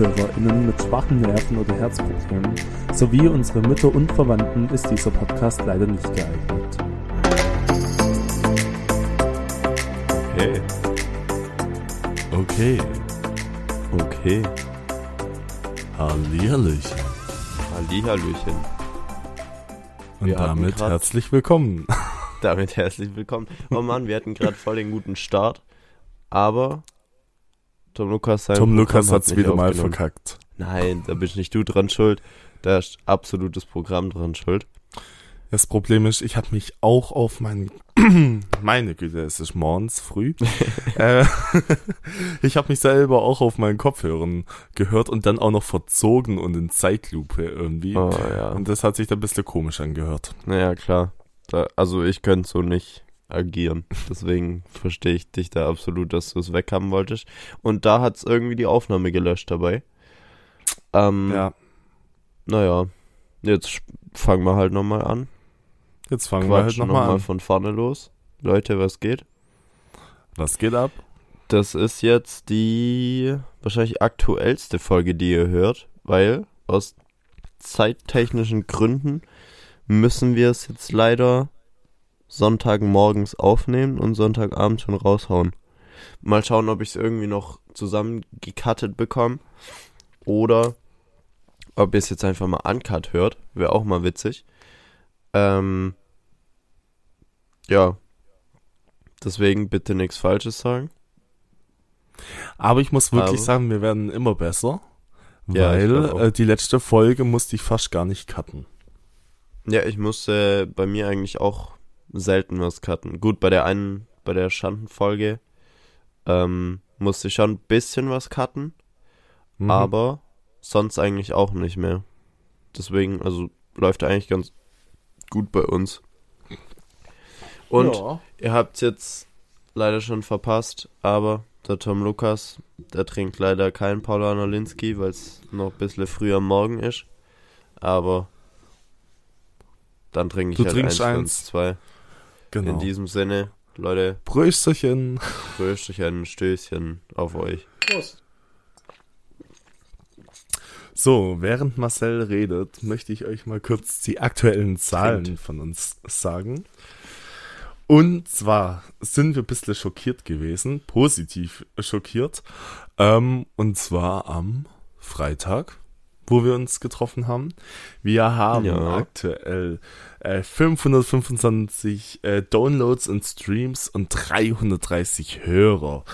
ZuhörerInnen mit schwachen Nerven oder Herzproblemen sowie unsere Mütter und Verwandten ist dieser Podcast leider nicht geeignet. Okay. Okay. Okay. Hallihallöchen. Hallihallöchen. Und Wir damit herzlich willkommen. Damit herzlich willkommen. Oh Mann, wir hatten gerade voll den guten Start. Aber Tom Lukas sein Tom Lukas hat nicht wieder mal verkackt. Nein, da bist nicht du dran schuld. Da ist absolutes Programm dran schuld. Das Problem ist, ich habe mich auch auf meinen, meine Güte, es ist morgens früh. äh, ich habe mich selber auch auf meinen Kopfhörern gehört und dann auch noch verzogen und in Zeitlupe irgendwie. Oh ja. Und das hat sich dann ein bisschen komisch angehört. Naja, klar. Da, also ich könnte so nicht agieren. Deswegen verstehe ich dich da absolut, dass du es weghaben wolltest. Und da hat's irgendwie die Aufnahme gelöscht dabei. Ähm, Ja, Naja, jetzt fangen wir halt nochmal an. jetzt fangen wir halt nochmal nochmal an. von vorne los. Leute, was geht? Was geht ab? Das ist jetzt die wahrscheinlich aktuellste Folge, die ihr hört, weil aus zeittechnischen Gründen müssen wir es jetzt leider Sonntagmorgens aufnehmen und Sonntagabend schon raushauen. Mal schauen, ob ich es irgendwie noch zusammengecuttet bekomme oder ob ihr es jetzt einfach mal uncut hört. Wäre auch mal witzig. Ähm, ja. Deswegen bitte nichts Falsches sagen. Aber ich muss wirklich Aber- sagen, wir werden immer besser. Weil äh, die letzte Folge musste ich fast gar nicht cutten. Ja, ich musste bei mir eigentlich auch selten was cutten. Gut, bei der einen, bei der Schandenfolge ähm, musste ich schon ein bisschen was cutten, Mhm. aber sonst eigentlich auch nicht mehr. Deswegen, also läuft eigentlich ganz gut bei uns. Und ja. ihr habt jetzt leider schon verpasst, aber der Tom Lukas, der trinkt leider kein Paulaner Linsky, weil es noch ein bisschen früh am Morgen ist. Aber dann trinke ich Du halt trinkst eins, eins. zwei. Genau. In diesem Sinne, Leute, Brösterchen. Rösterchen, Stößchen auf euch. Prost. So, während Marcel redet, möchte ich euch mal kurz die aktuellen Zahlen Trinkt. von uns sagen. Und zwar sind wir ein bisschen schockiert gewesen, positiv schockiert. Ähm, und zwar am Freitag, wo wir uns getroffen haben. Wir haben Ja. aktuell äh, 525 äh, Downloads und Streams und 330 Hörer.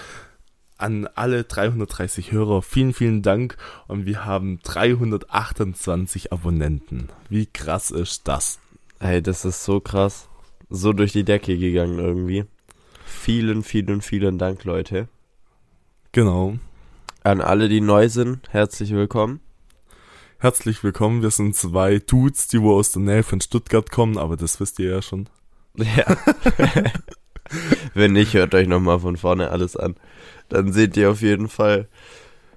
An alle 330 Hörer vielen, vielen Dank. Und wir haben 328 Abonnenten. Wie krass ist das? Ey, das ist so krass. So durch die Decke gegangen irgendwie. Vielen, vielen, vielen Dank, Leute. Genau. An alle, die neu sind, herzlich willkommen. Herzlich willkommen. Wir sind zwei Dudes, die wo aus der Nähe von Stuttgart kommen, aber das wisst ihr ja schon. Ja. Wenn nicht, hört euch nochmal von vorne alles an. Dann seht ihr auf jeden Fall,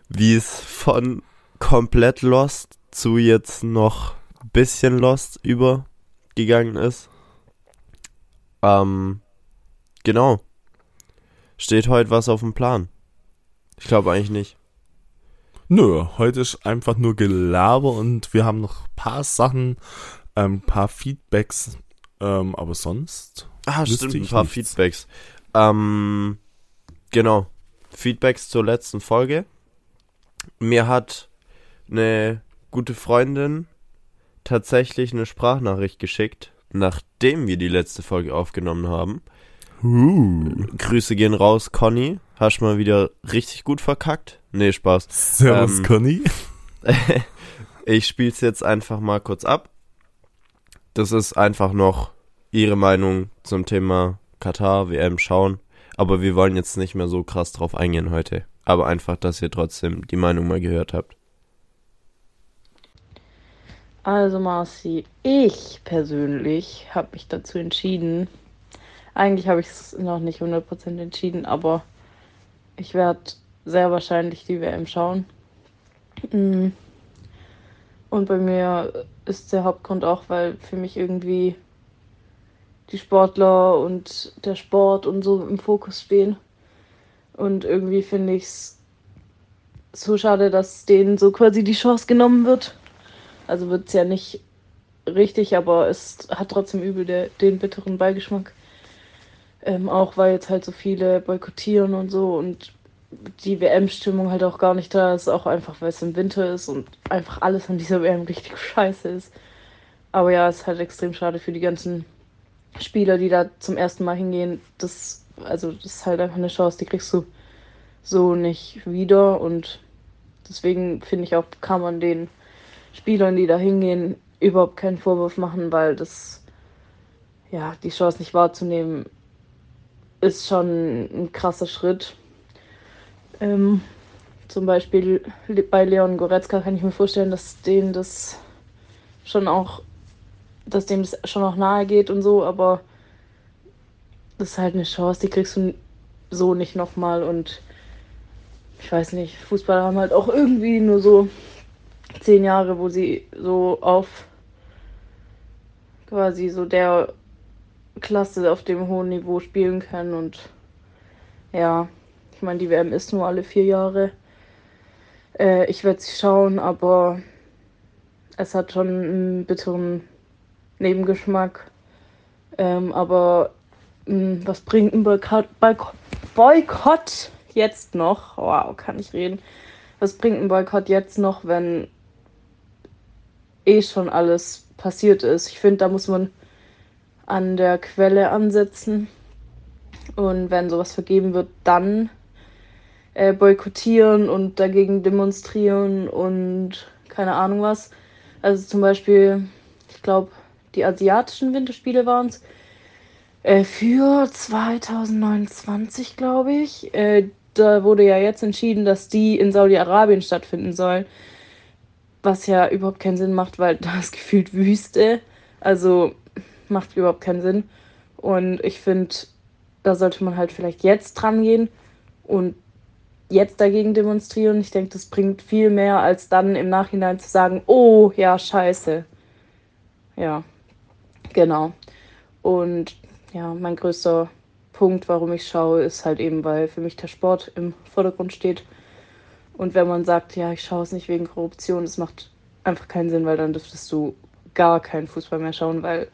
wie es von komplett Lost zu jetzt noch bisschen Lost übergegangen ist. Ähm, genau. Steht heute was auf dem Plan? Ich glaube eigentlich nicht. Nö, heute ist einfach nur Gelaber und wir haben noch ein paar Sachen, ein paar Feedbacks, ähm, aber sonst. Ah, stimmt, ein paar nichts. Feedbacks. Ähm, genau. Feedbacks zur letzten Folge. Mir hat eine gute Freundin tatsächlich eine Sprachnachricht geschickt, nachdem wir die letzte Folge aufgenommen haben. Uh, Grüße gehen raus, Conny. Hast mal wieder richtig gut verkackt? Nee, Spaß. Servus, Ähm, Conny. ich spiel's jetzt einfach mal kurz ab. Das ist einfach noch ihre Meinung zum Thema Katar, WM schauen. Aber wir wollen jetzt nicht mehr so krass drauf eingehen heute. Aber einfach, dass ihr trotzdem die Meinung mal gehört habt. Also Marci, ich persönlich habe mich dazu entschieden. Eigentlich habe ich es noch nicht 100% entschieden, aber ich werde sehr wahrscheinlich die WM schauen. Mm. Und bei mir ist der Hauptgrund auch, weil für mich irgendwie die Sportler und der Sport und so im Fokus stehen. Und irgendwie finde ich es so schade, dass denen so quasi die Chance genommen wird. Also wird es ja nicht richtig, aber es hat trotzdem übel der, den bitteren Beigeschmack. Ähm, auch weil jetzt halt so viele boykottieren und so und die WM-Stimmung halt auch gar nicht da ist, auch einfach weil es im Winter ist und einfach alles an dieser WM richtig scheiße ist. Aber ja, es ist halt extrem schade für die ganzen Spieler, die da zum ersten Mal hingehen. Das, also, das ist halt einfach eine Chance, die kriegst du so nicht wieder. Und deswegen finde ich auch, kann man den Spielern, die da hingehen, überhaupt keinen Vorwurf machen, weil das, ja, die Chance nicht wahrzunehmen, ist schon ein krasser Schritt. Ähm, zum Beispiel bei Leon Goretzka kann ich mir vorstellen, dass denen das schon auch, dass dem das schon auch nahe geht und so, aber das ist halt eine Chance, die kriegst du so nicht nochmal und ich weiß nicht, Fußballer haben halt auch irgendwie nur so zehn Jahre, wo sie so auf quasi so der Klasse auf dem hohen Niveau spielen können und ja, ich meine, die WM ist nur alle vier Jahre. Äh, ich werde sie schauen, aber es hat schon einen bitteren Nebengeschmack. Ähm, aber mh, hm, was bringt ein Boykott, Boykott jetzt noch? Wow, kann ich reden. Was bringt ein Boykott jetzt noch, wenn eh schon alles passiert ist? Ich finde, da muss man an der Quelle ansetzen. Und wenn sowas vergeben wird, dann äh, boykottieren und dagegen demonstrieren und keine Ahnung was. Also zum Beispiel, ich glaube, die asiatischen Winterspiele waren es. Äh, für 2029, glaube ich. Äh, da wurde ja jetzt entschieden, dass die in Saudi-Arabien stattfinden sollen. Was ja überhaupt keinen Sinn macht, weil da ist gefühlt Wüste. Also macht überhaupt keinen Sinn. Und ich finde, da sollte man halt vielleicht jetzt dran gehen und jetzt dagegen demonstrieren. Ich denke, das bringt viel mehr, als dann im Nachhinein zu sagen, oh ja, scheiße. Ja, genau. Und ja, mein größter Punkt, warum ich schaue, ist halt eben, weil für mich der Sport im Vordergrund steht. Und wenn man sagt, ja, ich schaue es nicht wegen Korruption, das macht einfach keinen Sinn, weil dann dürftest du gar keinen Fußball mehr schauen, weil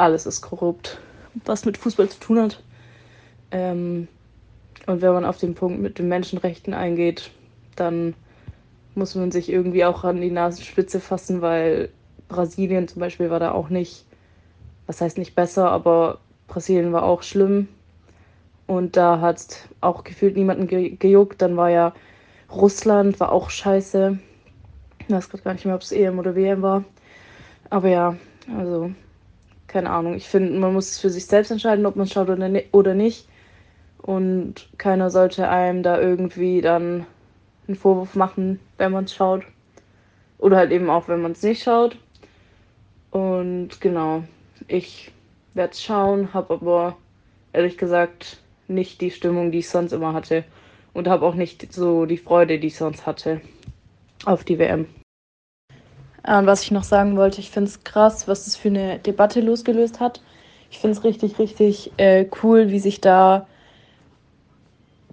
alles ist korrupt, was mit Fußball zu tun hat. Ähm, und wenn man auf den Punkt mit den Menschenrechten eingeht, dann muss man sich irgendwie auch an die Nasenspitze fassen, weil Brasilien zum Beispiel war da auch nicht, was heißt nicht besser, aber Brasilien war auch schlimm. Und da hat auch gefühlt niemanden ge gejuckt. Dann war ja Russland, war auch scheiße. Ich weiß gerade gar nicht mehr, ob es EM oder WM war. Aber ja, also keine Ahnung. Ich finde, man muss es für sich selbst entscheiden, ob man schaut oder nicht. Und keiner sollte einem da irgendwie dann einen Vorwurf machen, wenn man es schaut. Oder halt eben auch, wenn man es nicht schaut. Und genau, ich werde es schauen, habe aber ehrlich gesagt nicht die Stimmung, die ich sonst immer hatte. Und habe auch nicht so die Freude, die ich sonst hatte auf die WM. Und was ich noch sagen wollte, ich finde es krass, was das für eine Debatte losgelöst hat. Ich finde es richtig, richtig äh, cool, wie sich da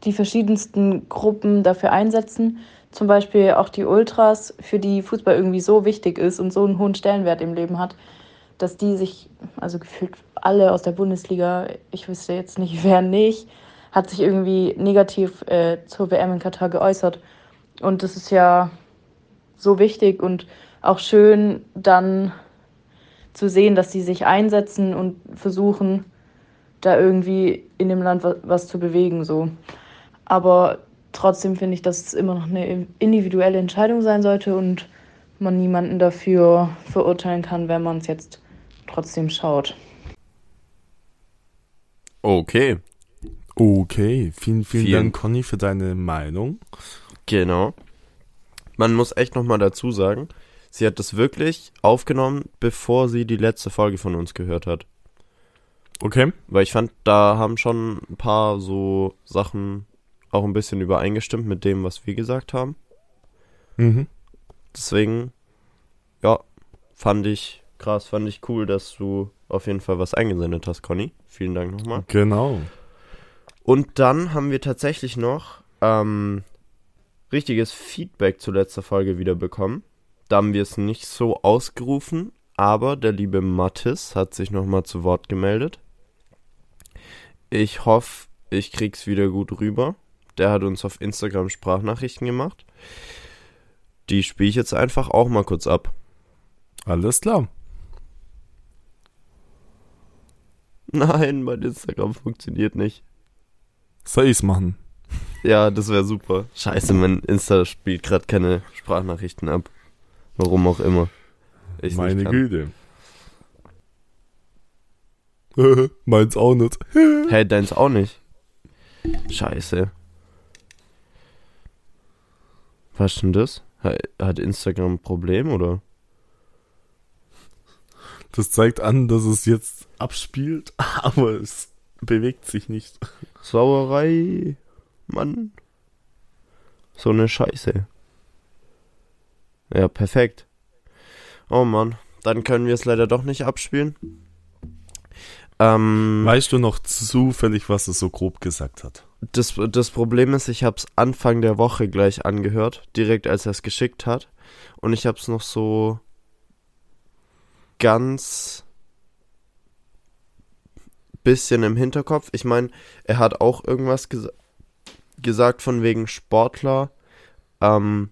die verschiedensten Gruppen dafür einsetzen. Zum Beispiel auch die Ultras, für die Fußball irgendwie so wichtig ist und so einen hohen Stellenwert im Leben hat, dass die sich, also gefühlt alle aus der Bundesliga, ich wüsste jetzt nicht, wer nicht, hat sich irgendwie negativ äh, zur WM in Katar geäußert. Und das ist ja so wichtig und auch schön dann zu sehen, dass sie sich einsetzen und versuchen, da irgendwie in dem Land was, was zu bewegen. So. Aber trotzdem finde ich, dass es immer noch eine individuelle Entscheidung sein sollte und man niemanden dafür verurteilen kann, wenn man es jetzt trotzdem schaut. Okay. Okay, vielen, vielen, vielen Dank, Conny, für deine Meinung. Genau. Man muss echt nochmal dazu sagen, sie hat das wirklich aufgenommen, bevor sie die letzte Folge von uns gehört hat. Okay. Weil ich fand, da haben schon ein paar so Sachen auch ein bisschen übereingestimmt mit dem, was wir gesagt haben. Mhm. Deswegen, ja, fand ich krass, fand ich cool, dass du auf jeden Fall was eingesendet hast, Conny. Vielen Dank nochmal. Genau. Und dann haben wir tatsächlich noch ähm, richtiges Feedback zu letzter Folge wieder bekommen. Da haben wir es nicht so ausgerufen, aber der liebe Mattis hat sich nochmal zu Wort gemeldet. Ich hoffe, ich krieg's wieder gut rüber. Der hat uns auf Instagram Sprachnachrichten gemacht. Die spiele ich jetzt einfach auch mal kurz ab. Alles klar. Nein, mein Instagram funktioniert nicht. Soll ich's machen? Ja, das wäre super. Scheiße, mein Insta spielt gerade keine Sprachnachrichten ab. Warum auch immer. Ich Meine. Güte. Meins auch nicht. Hey, deins auch nicht. Scheiße. Was ist denn das? Ha- Hat Instagram ein Problem oder? Das zeigt an, dass es jetzt abspielt, aber es bewegt sich nicht. Sauerei. Mann. So eine Scheiße. Ja, perfekt. Oh Mann. Dann können wir es leider doch nicht abspielen. Ähm, Weißt du noch zufällig, was es so grob gesagt hat? das, das Problem ist, ich habe es Anfang der Woche gleich angehört, direkt als er es geschickt hat. Und ich habe es noch so ganz bisschen im Hinterkopf. Ich meine, er hat auch irgendwas ges gesagt von wegen Sportler, ähm,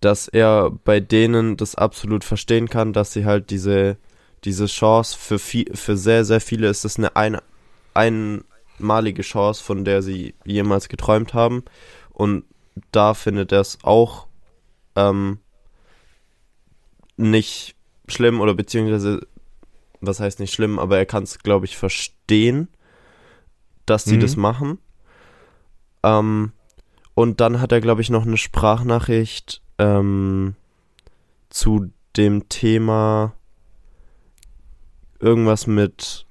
dass er bei denen das absolut verstehen kann, dass sie halt diese, diese Chance für, viel, für sehr, sehr viele ist das eine ein, einmalige Chance, von der sie jemals geträumt haben. Und da findet er es auch ähm, nicht schlimm oder beziehungsweise, was heißt nicht schlimm, aber er kann es, glaube ich, verstehen, dass sie Mhm. das machen. Ähm, und dann hat er, glaube ich, noch eine Sprachnachricht ähm, zu dem Thema irgendwas mit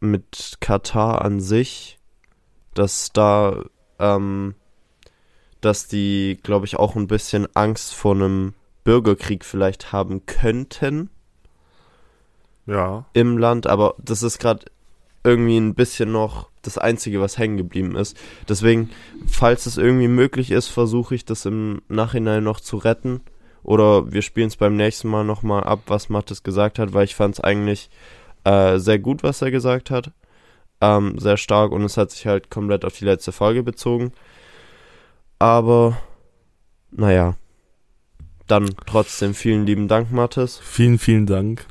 mit Katar an sich, dass da ähm, dass die, glaube ich, auch ein bisschen Angst vor einem Bürgerkrieg vielleicht haben könnten Ja. im Land, aber das ist gerade irgendwie ein bisschen noch das Einzige, was hängen geblieben ist. Deswegen, falls es irgendwie möglich ist, versuche ich das im Nachhinein noch zu retten. Oder wir spielen es beim nächsten Mal nochmal ab, was Mattes gesagt hat, weil ich fand es eigentlich äh, sehr gut, was er gesagt hat. Ähm, sehr stark und es hat sich halt komplett auf die letzte Folge bezogen. Aber, naja. Dann trotzdem vielen lieben Dank, Mattes. Vielen, vielen Dank.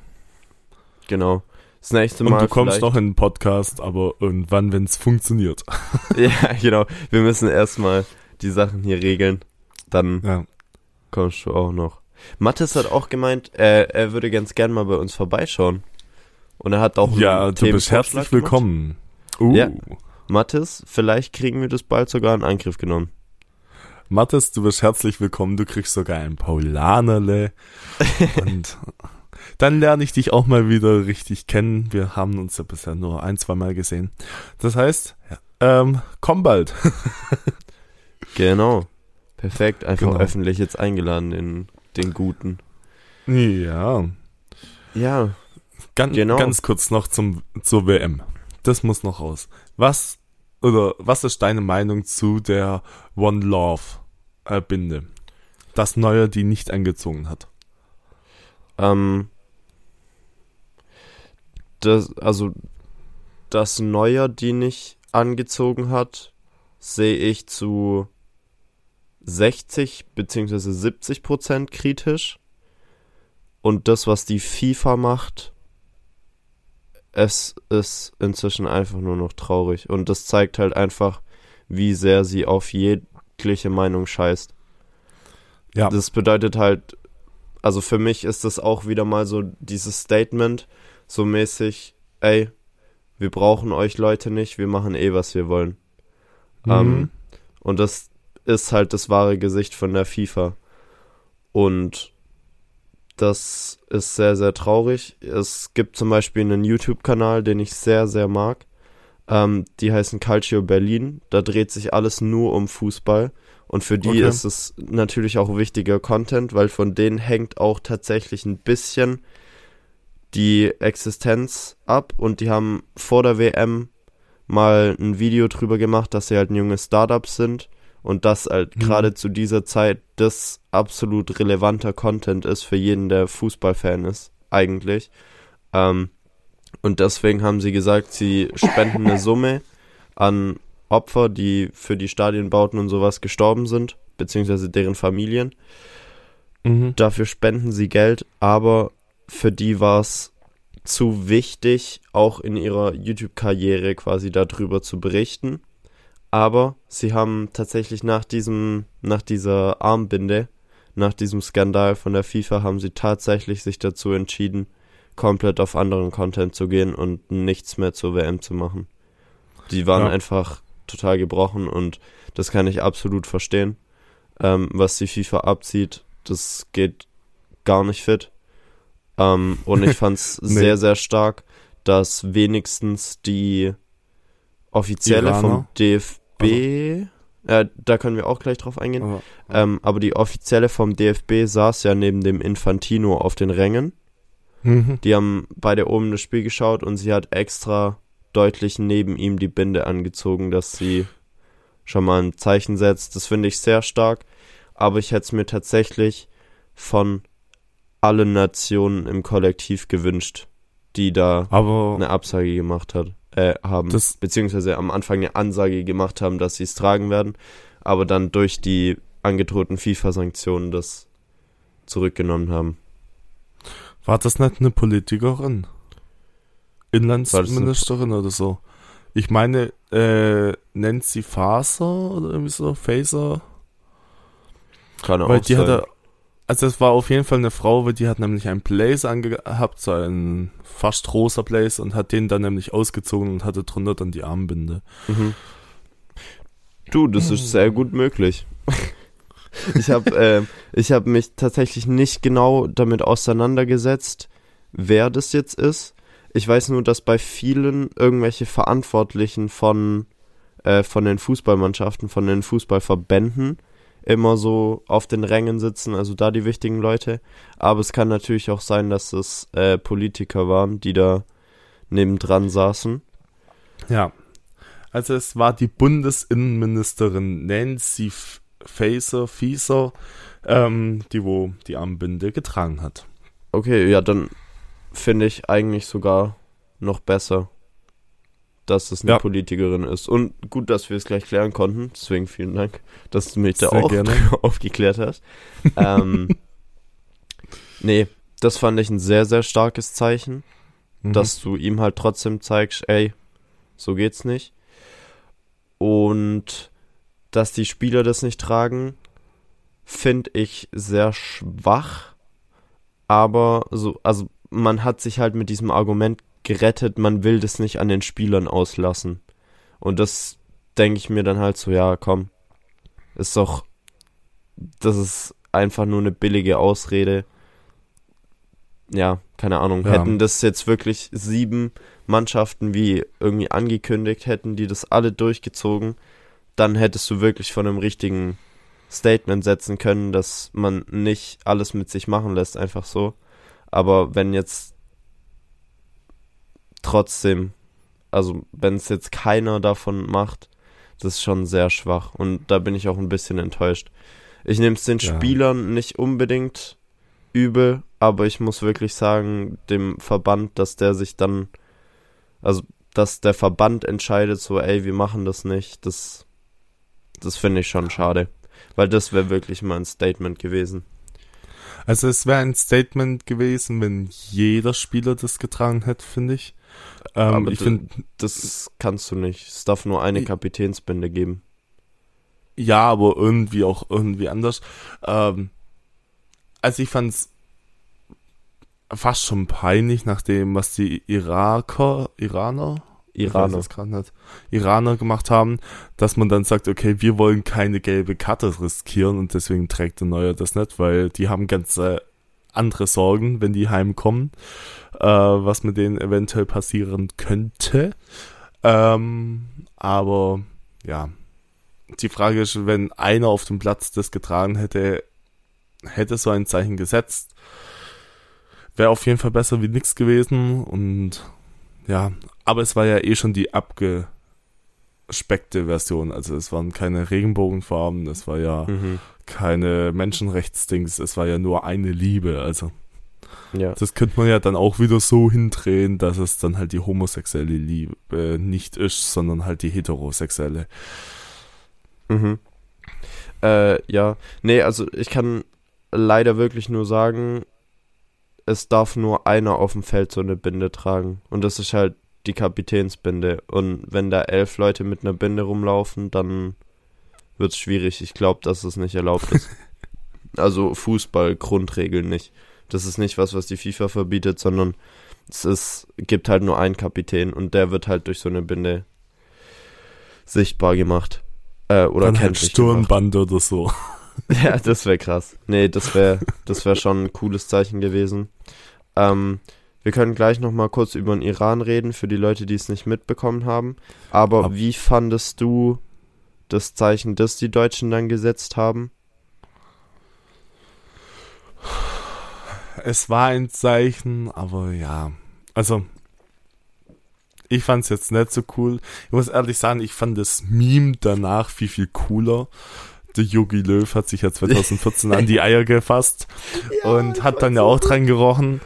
Genau. Das nächste Und Mal. du kommst noch in den Podcast, aber irgendwann, wenn es funktioniert. Ja, genau. Wir müssen erstmal die Sachen hier regeln. Dann Ja. kommst du auch noch. Mathis hat auch gemeint, er, er würde ganz gern mal bei uns vorbeischauen. Und er hat auch Ja, du bist herzlich willkommen. Uh. Ja. Mathis, vielleicht kriegen wir das bald sogar in Angriff genommen. Mathis, du bist herzlich willkommen. Du kriegst sogar ein Paulanerle. Und dann lerne ich dich auch mal wieder richtig kennen. Wir haben uns ja bisher nur ein, zwei Mal gesehen. Das heißt, ja, ähm, komm bald. Genau. Perfekt. Einfach Genau. öffentlich jetzt eingeladen, den, den Guten. Ja. Ja. Ganz, Genau. ganz kurz noch zum, zur WM. Das muss noch raus. Was, oder was ist deine Meinung zu der One Love äh, Binde? Das Neue, die nicht angezogen hat. Ähm, das, also, das Neuer, die nicht angezogen hat, sehe ich zu 60 beziehungsweise 70 Prozent kritisch. Und das, was die FIFA macht, es ist inzwischen einfach nur noch traurig. Und das zeigt halt einfach, wie sehr sie auf jegliche Meinung scheißt. Ja. Das bedeutet halt, also für mich ist das auch wieder mal so dieses Statement, so mäßig, ey, wir brauchen euch Leute nicht, wir machen eh, was wir wollen. Mhm. Ähm, und das ist halt das wahre Gesicht von der FIFA. Und das ist sehr, sehr traurig. Es gibt zum Beispiel einen YouTube-Kanal, den ich sehr, sehr mag. Ähm, die heißen Calcio Berlin. Da dreht sich alles nur um Fußball. Und für die Okay. ist es natürlich auch wichtiger Content, weil von denen hängt auch tatsächlich ein bisschen die Existenz ab. Und die haben vor der WM mal ein Video drüber gemacht, dass sie halt ein junges Startup sind Und das halt Mhm. gerade zu dieser Zeit das absolut relevanter Content ist für jeden, der Fußballfan ist, eigentlich. Ähm, und deswegen haben sie gesagt, sie spenden eine Summe an Opfer, die für die Stadienbauten und sowas gestorben sind, beziehungsweise deren Familien. Mhm. Dafür spenden sie Geld, aber für die war es zu wichtig, auch in ihrer YouTube-Karriere quasi darüber zu berichten. Aber sie haben tatsächlich nach diesem, nach dieser Armbinde, nach diesem Skandal von der FIFA, haben sie tatsächlich sich dazu entschieden, komplett auf anderen Content zu gehen und nichts mehr zur WM zu machen. Die waren Ja. einfach total gebrochen und das kann ich absolut verstehen. Ähm, was die FIFA abzieht, das geht gar nicht fit. Ähm, und ich fand's Nee. sehr, sehr stark, dass wenigstens die offizielle vom Iraner? DFB, äh, da können wir auch gleich drauf eingehen, Aber, ähm, aber die offizielle vom DFB saß ja neben dem Infantino auf den Rängen. mhm. Die haben beide oben das Spiel geschaut und sie hat extra deutlich neben ihm die Binde angezogen, dass sie schon mal ein Zeichen setzt. Das finde ich sehr stark, aber ich hätte es mir tatsächlich von allen Nationen im Kollektiv gewünscht, die da aber eine Absage gemacht hat, äh, haben, beziehungsweise am Anfang eine Ansage gemacht haben, dass sie es tragen werden, aber dann durch die angedrohten FIFA-Sanktionen das zurückgenommen haben. war das nicht eine Politikerin? Inlandsministerin oder so? Ich meine, äh, Nancy Faser oder irgendwie so, Faser? Kann Weil auch die sein. hatte, also es war auf jeden Fall eine Frau, die hat nämlich einen Blazer angehabt, so einen fast rosa Blazer und hat den dann nämlich ausgezogen und hatte drunter dann die Armbinde. Mhm. Du, das ist sehr gut möglich. ich habe äh, ich hab mich tatsächlich nicht genau damit auseinandergesetzt, wer das jetzt ist. Ich weiß nur, dass bei vielen irgendwelche Verantwortlichen von, äh, von den Fußballmannschaften, von den Fußballverbänden immer so auf den Rängen sitzen, also da die wichtigen Leute. Aber es kann natürlich auch sein, dass es äh, Politiker waren, die da nebendran saßen. Ja. Also es war die Bundesinnenministerin Nancy Faeser, Fieser, ähm, die wo die Armbinde getragen hat. Okay, ja, dann finde ich eigentlich sogar noch besser, dass es eine Ja. Politikerin ist. Und gut, dass wir es gleich klären konnten. Deswegen vielen Dank, dass du mich da Sehr auch gerne. aufgeklärt hast. ähm, nee, das fand ich ein sehr, sehr starkes Zeichen, Mhm. dass du ihm halt trotzdem zeigst, ey, so geht's nicht. Und dass die Spieler das nicht tragen, finde ich sehr schwach. Aber so, also man hat sich halt mit diesem Argument gerettet, man will das nicht an den Spielern auslassen. Und das denke ich mir dann halt so, ja, komm, ist doch, das ist einfach nur eine billige Ausrede. Ja, keine Ahnung. Ja. Hätten das jetzt wirklich sieben Mannschaften wie irgendwie angekündigt, hätten die das alle durchgezogen, dann hättest du wirklich von einem richtigen Statement setzen können, dass man nicht alles mit sich machen lässt, einfach so. Aber wenn jetzt trotzdem, also wenn es jetzt keiner davon macht, das ist schon sehr schwach. Und da bin ich auch ein bisschen enttäuscht. Ich nehme es den Ja. Spielern nicht unbedingt übel, aber ich muss wirklich sagen, dem Verband, dass der sich dann, also dass der Verband entscheidet, so, ey, wir machen das nicht, das, das finde ich schon schade. Weil das wäre wirklich mal ein Statement gewesen. Also es wäre ein Statement gewesen, wenn jeder Spieler das getragen hätte, finde ich. Ähm, Aber ich finde, Das kannst du nicht. Es darf nur eine Kapitänsbinde geben. ja, aber irgendwie auch irgendwie anders. Ähm, also ich fand's fast schon peinlich, nach dem, was die Iraker, Iraner, Iraner. nicht. Iraner gemacht haben, dass man dann sagt, okay, wir wollen keine gelbe Karte riskieren und deswegen trägt der Neuer das nicht, weil die haben ganz äh, andere Sorgen, wenn die heimkommen, äh, was mit denen eventuell passieren könnte. Ähm, aber ja, die Frage ist, wenn einer auf dem Platz das getragen hätte, hätte so ein Zeichen gesetzt, wäre auf jeden Fall besser wie nichts gewesen und ja, aber es war ja eh schon die abge abgespeckte Version. Also es waren keine Regenbogenfarben, es war ja Mhm. keine Menschenrechtsdings, es war ja nur eine Liebe. Also Ja. das könnte man ja dann auch wieder so hindrehen, dass es dann halt die homosexuelle Liebe nicht ist, sondern halt die heterosexuelle. Mhm. Äh, ja. Nee, also ich kann leider wirklich nur sagen, es darf nur einer auf dem Feld so eine Binde tragen. Und das ist halt die Kapitänsbinde. Und wenn da elf Leute mit einer Binde rumlaufen, dann wird es schwierig. Ich glaube, dass es nicht erlaubt ist. also Fußball, Grundregeln nicht. Das ist nicht was, was die FIFA verbietet, sondern es ist, gibt halt nur einen Kapitän und der wird halt durch so eine Binde sichtbar gemacht. Äh, oder dann halt kenntlich gemacht. Oder so. Ja, das wäre krass. Nee, das wäre das wär schon ein cooles Zeichen gewesen. Ähm, wir können gleich noch mal kurz über den Iran reden, für die Leute, die es nicht mitbekommen haben. Aber Ab- wie fandest du das Zeichen, das die Deutschen dann gesetzt haben? Es war ein Zeichen, aber ja. Also, ich fand's jetzt nicht so cool. Ich muss ehrlich sagen, ich fand das Meme danach viel, viel cooler. Der Yogi Löw hat sich ja 2014 an die Eier gefasst und hat dann ja auch dran gerochen.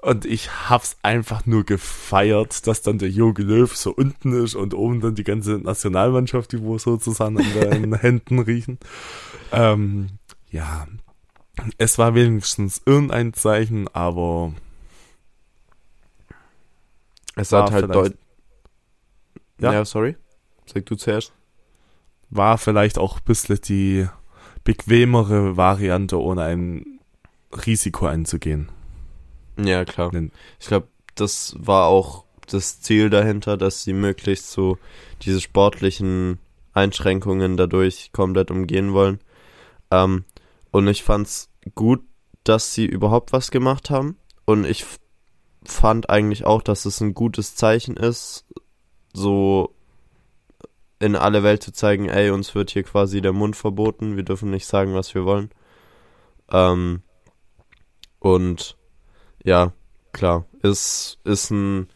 Und ich hab's einfach nur gefeiert, dass dann der Yogi Löw so unten ist und oben dann die ganze Nationalmannschaft, die wo sozusagen an den Händen riechen. Ähm, ja, es war wenigstens irgendein Zeichen, aber Es War hat halt vielleicht- Deut Ja? ja, sorry. Sag du zuerst. war vielleicht auch ein bisschen die bequemere Variante, ohne ein Risiko einzugehen. Ja, klar. Ich glaube, das war auch das Ziel dahinter, dass sie möglichst so diese sportlichen Einschränkungen dadurch komplett umgehen wollen. Ähm, und ich fand's gut, dass sie überhaupt was gemacht haben. Und ich fand eigentlich auch, dass es ein gutes Zeichen ist, so in alle Welt zu zeigen, ey, uns wird hier quasi der Mund verboten, wir dürfen nicht sagen, was wir wollen. Ähm, und ja, klar, ist, ist ein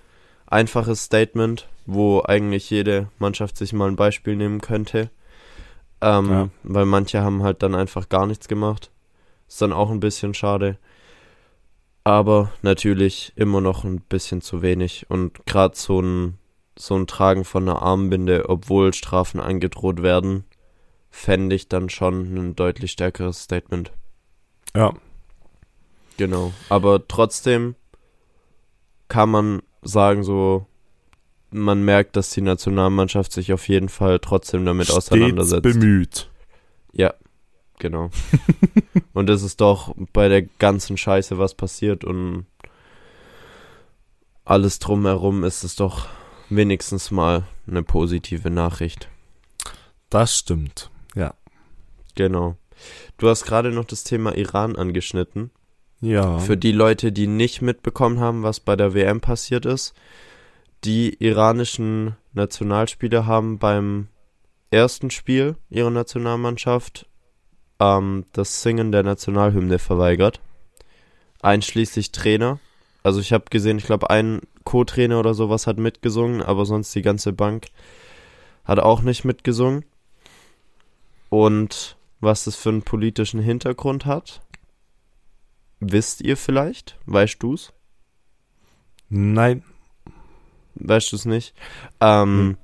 einfaches Statement, wo eigentlich jede Mannschaft sich mal ein Beispiel nehmen könnte. Ähm, Ja. Weil manche haben halt dann einfach gar nichts gemacht. Ist dann auch ein bisschen schade. Aber natürlich immer noch ein bisschen zu wenig. Und gerade so ein, so ein Tragen von einer Armbinde, obwohl Strafen angedroht werden, fände ich dann schon ein deutlich stärkeres Statement. Ja, Genau. Aber trotzdem kann man sagen, so, man merkt, dass die Nationalmannschaft sich auf jeden Fall trotzdem damit stets auseinandersetzt. bemüht. Ja, genau. und es ist doch bei der ganzen Scheiße, was passiert und alles drumherum, ist es doch wenigstens mal eine positive Nachricht. Das stimmt. Ja. Genau. Du hast gerade noch das Thema Iran angeschnitten. Ja. Für die Leute, die nicht mitbekommen haben, was bei der WM passiert ist, die iranischen Nationalspieler haben beim ersten Spiel ihrer Nationalmannschaft ähm, das Singen der Nationalhymne verweigert. Einschließlich Trainer. Also ich habe gesehen, ich glaube, ein Co-Trainer oder sowas hat mitgesungen, aber sonst die ganze Bank hat auch nicht mitgesungen. Und was das für einen politischen Hintergrund hat, wisst ihr vielleicht? Weißt du's? Nein. Weißt du's nicht? Ähm, Hm.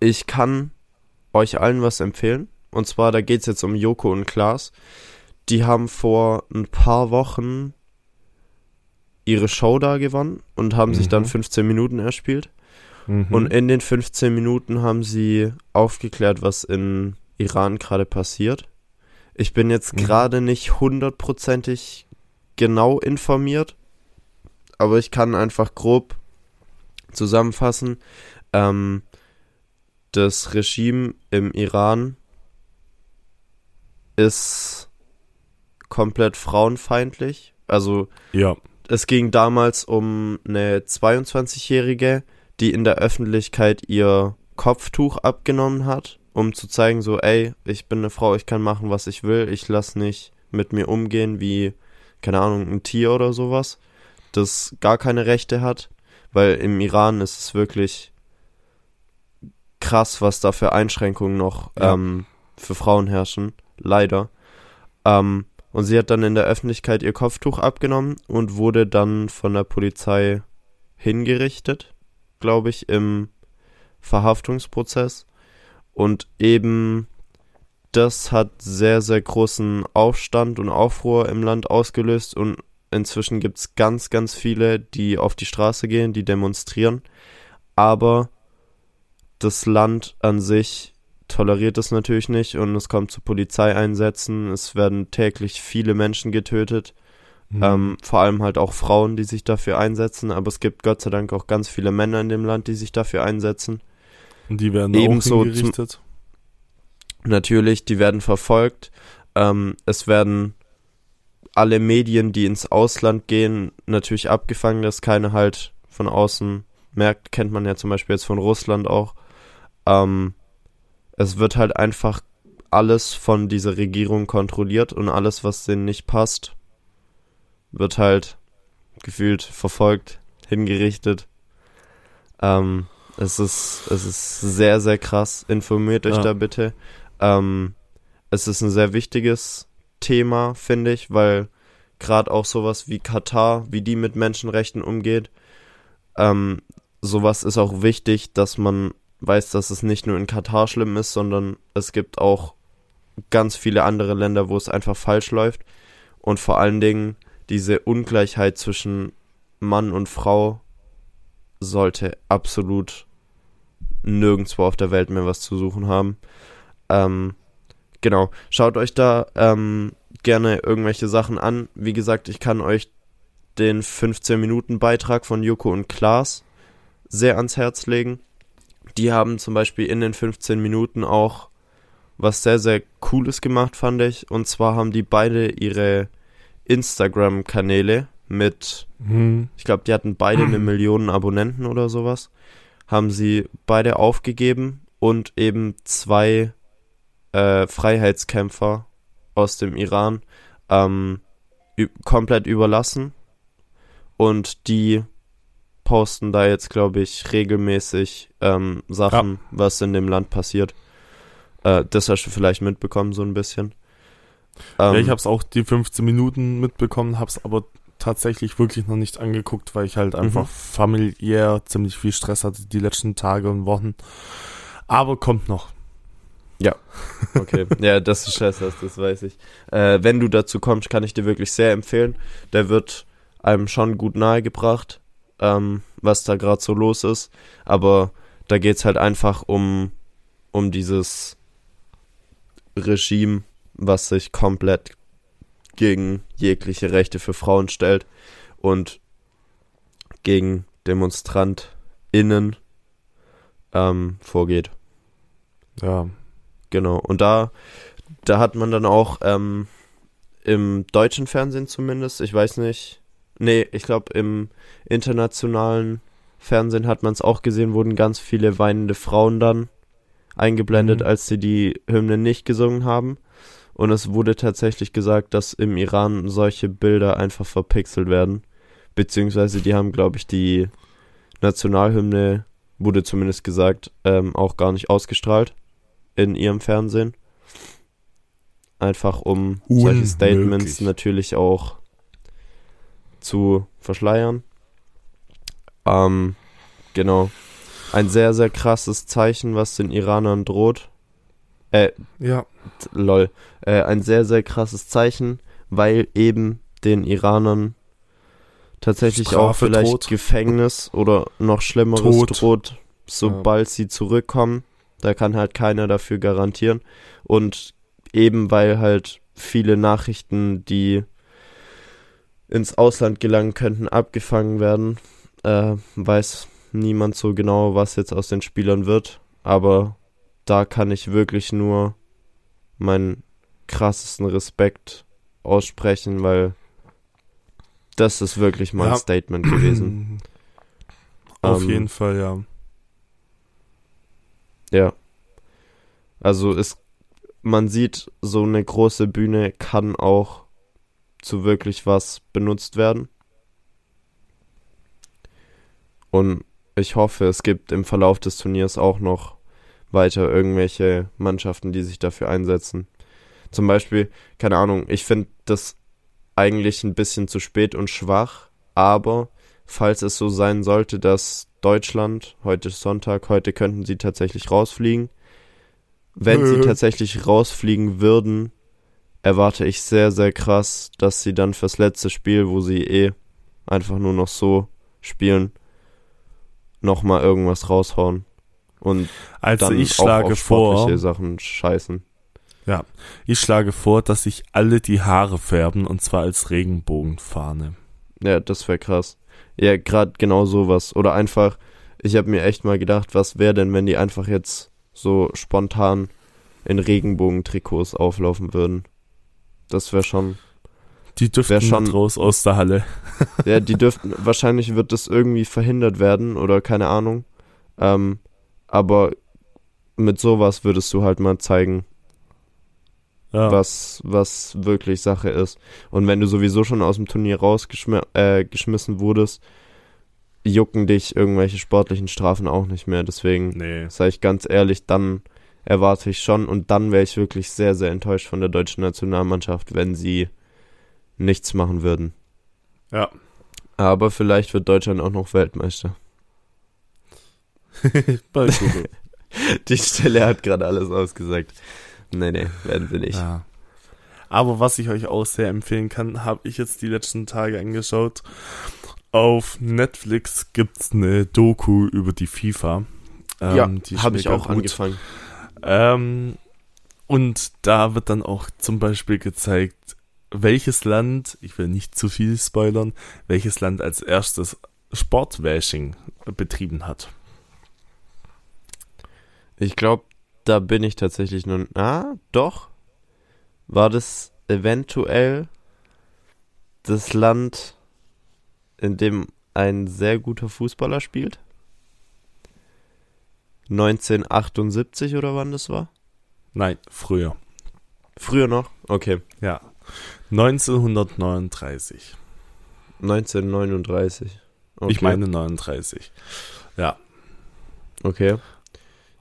Ich kann euch allen was empfehlen. Und zwar, da geht's jetzt um Joko und Klaas. Die haben vor ein paar Wochen ihre Show da gewonnen und haben sich dann Mhm. 15 Minuten erspielt. Mhm. Und in den 15 Minuten haben sie aufgeklärt, was in Iran gerade passiert. Ich bin jetzt Mhm. gerade nicht hundertprozentig genau informiert, aber ich kann einfach grob zusammenfassen. Ähm, das Regime im Iran ist komplett frauenfeindlich. Also ja. es ging damals um eine 22-Jährige, die in der Öffentlichkeit ihr Kopftuch abgenommen hat, um zu zeigen, so, ey, ich bin eine Frau, ich kann machen, was ich will, ich lass nicht mit mir umgehen wie, keine Ahnung, ein Tier oder sowas, das gar keine Rechte hat, weil im Iran ist es wirklich krass, was da für Einschränkungen noch Ja. ähm, für Frauen herrschen. Leider. Ähm, und sie hat dann in der Öffentlichkeit ihr Kopftuch abgenommen und wurde dann von der Polizei hingerichtet, glaube ich, im Verhaftungsprozess. Und eben das hat sehr, sehr großen Aufstand und Aufruhr im Land ausgelöst und inzwischen gibt es ganz, ganz viele, die auf die Straße gehen, die demonstrieren. Aber das Land an sich toleriert es natürlich nicht und es kommt zu Polizeieinsätzen. Es werden täglich viele Menschen getötet. Mhm. Ähm, vor allem halt auch Frauen, die sich dafür einsetzen. Aber es gibt Gott sei Dank auch ganz viele Männer in dem Land, die sich dafür einsetzen. Und die werden ebenso auch zum- hingerichtet. Natürlich, die werden verfolgt. Ähm, es werden alle Medien, die ins Ausland gehen, natürlich abgefangen, dass keiner halt von außen merkt. Kennt man ja zum Beispiel jetzt von Russland auch. Ähm, es wird halt einfach alles von dieser Regierung kontrolliert und alles, was denen nicht passt, wird halt gefühlt verfolgt, hingerichtet. Ähm, es ist, es ist sehr, sehr krass. Informiert euch Ja. da bitte. Ähm, es ist ein sehr wichtiges Thema, finde ich, weil gerade auch sowas wie Katar, wie die mit Menschenrechten umgeht, ähm, sowas ist auch wichtig, dass man weiß, dass es nicht nur in Katar schlimm ist, sondern es gibt auch ganz viele andere Länder, wo es einfach falsch läuft. Und vor allen Dingen diese Ungleichheit zwischen Mann und Frau sollte absolut nirgendwo auf der Welt mehr was zu suchen haben. Ähm, genau, schaut euch da ähm, gerne irgendwelche Sachen an. Wie gesagt, ich kann euch den 15-Minuten-Beitrag von Joko und Klaas sehr ans Herz legen. Die haben zum Beispiel in den 15 Minuten auch was sehr, sehr Cooles gemacht, fand ich. Und zwar haben die beide ihre Instagram-Kanäle mit Mhm. ich glaube, die hatten beide eine Million Abonnenten oder sowas. Haben sie beide aufgegeben und eben zwei äh, Freiheitskämpfer aus dem Iran ähm, komplett überlassen. Und die posten da jetzt, glaube ich, regelmäßig ähm, Sachen, was in dem Land passiert. Äh, das hast du vielleicht mitbekommen, so ein bisschen. ja, Ähm, ich habe es auch die 15 Minuten mitbekommen, habe es aber tatsächlich wirklich noch nicht angeguckt, weil ich halt einfach Mhm. familiär ziemlich viel Stress hatte die letzten Tage und Wochen. Aber kommt noch. Okay, ja, das ist scheiße, das weiß ich. Äh, wenn du dazu kommst, kann ich dir wirklich sehr empfehlen. Der wird einem schon gut nahegebracht, ähm, was da gerade so los ist. Aber da geht's halt einfach um, um dieses Regime, was sich komplett gegen jegliche Rechte für Frauen stellt und gegen DemonstrantInnen ähm, vorgeht. Ja. Genau. Und da, da hat man dann auch ähm, im deutschen Fernsehen zumindest, ich weiß nicht, nee, ich glaube im internationalen Fernsehen hat man es auch gesehen, wurden ganz viele weinende Frauen dann eingeblendet, Mhm. als sie die Hymne nicht gesungen haben. Und es wurde tatsächlich gesagt, dass im Iran solche Bilder einfach verpixelt werden. Beziehungsweise die haben, glaube ich, die Nationalhymne, wurde zumindest gesagt, ähm, auch gar nicht ausgestrahlt in ihrem Fernsehen. Einfach um solche Unmöglich. Statements natürlich auch zu verschleiern. Ähm, genau. Ein sehr, sehr krasses Zeichen, was den Iranern droht. Äh, Ja. lol. Äh, ein sehr, sehr krasses Zeichen, weil eben den Iranern tatsächlich auch Strafe vielleicht droht. Gefängnis oder noch Schlimmeres Tod. droht, sobald sie zurückkommen. Da kann halt keiner dafür garantieren. Und eben weil halt viele Nachrichten, die ins Ausland gelangen könnten, abgefangen werden, äh, weiß niemand so genau, was jetzt aus den Spielern wird. Aber da kann ich wirklich nur meinen krassesten Respekt aussprechen, weil das ist wirklich mal Ja. Statement gewesen. Auf Ähm, jeden Fall, ja. Ja. Also es, man sieht, so eine große Bühne kann auch zu wirklich was benutzt werden. Und ich hoffe, es gibt im Verlauf des Turniers auch noch weiter irgendwelche Mannschaften, die sich dafür einsetzen. Zum Beispiel, keine Ahnung, ich finde das eigentlich ein bisschen zu spät und schwach, aber falls es so sein sollte, dass Deutschland, heute ist Sonntag, heute könnten sie tatsächlich rausfliegen. Wenn sie tatsächlich rausfliegen würden, erwarte ich sehr, sehr krass, dass sie dann fürs letzte Spiel, wo sie eh einfach nur noch so spielen, nochmal irgendwas raushauen. Und Also dann ich schlage auch auf vor, Sachen scheißen. ja, ich schlage vor, dass sich alle die Haare färben und zwar als Regenbogenfahne. Ja, das wäre krass. Ja, gerade genau sowas. Oder einfach, ich habe mir echt mal gedacht, was wäre denn, wenn die einfach jetzt so spontan in Regenbogentrikots auflaufen würden. Das wäre schon. Die dürften schon- raus aus der Halle. Ja, die dürften. wahrscheinlich wird das irgendwie verhindert werden oder keine Ahnung. Ähm, aber mit sowas würdest du halt mal zeigen, Ja. was, was wirklich Sache ist. Und wenn du sowieso schon aus dem Turnier rausgeschmissen äh, wurdest, jucken dich irgendwelche sportlichen Strafen auch nicht mehr. Deswegen, Nee. sage ich ganz ehrlich, dann erwarte ich schon und dann wäre ich wirklich sehr, sehr enttäuscht von der deutschen Nationalmannschaft, wenn sie nichts machen würden. Ja. Aber vielleicht wird Deutschland auch noch Weltmeister. Die Stelle hat gerade alles ausgesagt. Nee, nee, werden sie nicht. ja. Aber was ich euch auch sehr empfehlen kann, habe ich jetzt die letzten Tage angeschaut. Auf Netflix gibt's eine Doku über die FIFA. Ähm, ja, die habe ich auch gut. angefangen. Ähm, und da wird dann auch zum Beispiel gezeigt, welches Land, ich will nicht zu viel spoilern, welches Land als erstes Sportwashing betrieben hat. Ich glaube, da bin ich tatsächlich nun. Ah, doch. War das eventuell das Land, in dem ein sehr guter Fußballer spielt? 1978 oder wann das war? Nein, früher. Früher noch? Okay. Ja. 1939. 1939. Okay. Ich meine 39. Ja. Okay.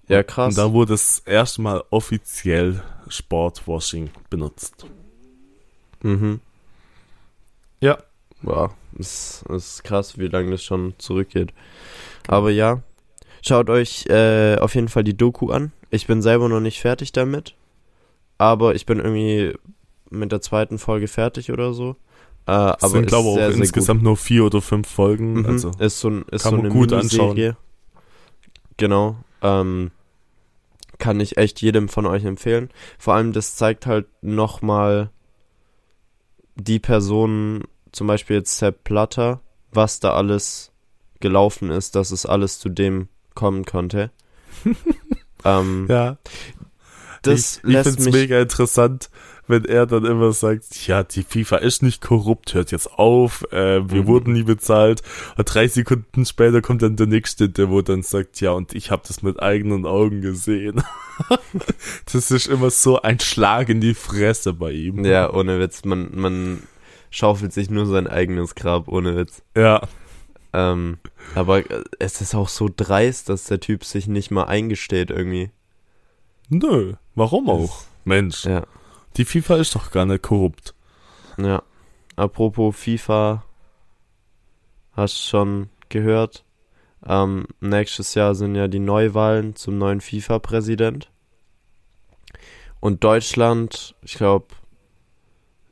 Ja, krass. Und da wurde das erste Mal offiziell Sportwashing benutzt. mhm. Ja. Wow, ist, ist krass, wie lange das schon zurückgeht. Aber ja, schaut euch äh, auf jeden Fall die Doku an. Ich bin selber noch nicht fertig damit, aber ich bin irgendwie mit der zweiten Folge fertig oder so. Äh, Aber sind, ist glaube ich, sehr, auch sehr insgesamt nur vier oder fünf Folgen. gut. Mhm. Also, ist so, ein, ist kann so man eine gut Miniserie. Genau. Ähm, kann ich echt jedem von euch empfehlen. Vor allem, das zeigt halt nochmal die Personen, zum Beispiel jetzt Sepp Platter, was da alles gelaufen ist, dass es alles zu dem kommen konnte. ähm, ja. das ich ich lässt finde es mich mega interessant, wenn er dann immer sagt, ja, die FIFA ist nicht korrupt, hört jetzt auf, äh, wir Mhm. wurden nie bezahlt. Und drei Sekunden später kommt dann der nächste, der wo dann sagt, ja, und ich habe das mit eigenen Augen gesehen. das ist immer so ein Schlag in die Fresse bei ihm. Ja, ohne Witz. Man, man schaufelt sich nur sein eigenes Grab, ohne Witz. Ja, Ähm, aber äh, es ist auch so dreist, dass der Typ sich nicht mal eingesteht irgendwie. nö, warum auch? Mensch, Ja, die FIFA ist doch gar nicht korrupt. ja. Apropos FIFA, hast schon gehört? Ähm, nächstes Jahr sind ja die Neuwahlen zum neuen FIFA-Präsident. Und Deutschland, ich glaube,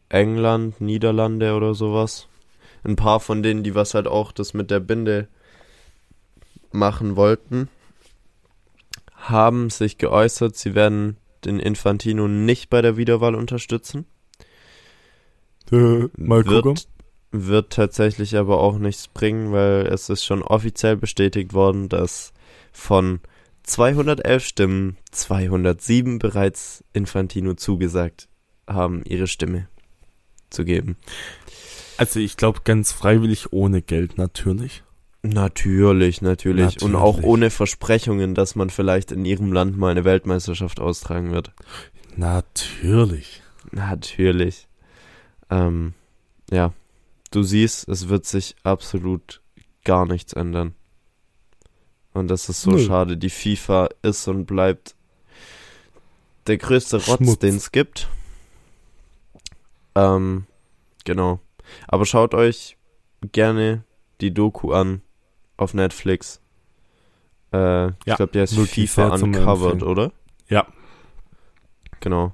England, Niederlande oder sowas. Ein paar von denen, die was halt auch das mit der Binde machen wollten, haben sich geäußert, sie werden den Infantino nicht bei der Wiederwahl unterstützen. Äh, mal gucken. Wird, wird tatsächlich aber auch nichts bringen, weil es ist schon offiziell bestätigt worden, dass von 211 Stimmen 207 bereits Infantino zugesagt haben, ihre Stimme zu geben. Also ich glaube ganz freiwillig ohne Geld natürlich. Natürlich, natürlich, Und auch Natürlich. ohne Versprechungen, dass man vielleicht in ihrem Land mal eine Weltmeisterschaft austragen wird. Natürlich. Natürlich. Ähm, ja, du siehst, es wird sich absolut gar nichts ändern. Und das ist so Nö. schade. Die FIFA ist und bleibt der größte Rotz, den es gibt. Ähm, genau. Aber schaut euch gerne die Doku an auf Netflix. Äh, ich Ja, glaube, der ist FIFA Uncovered, oder? Ja. Genau.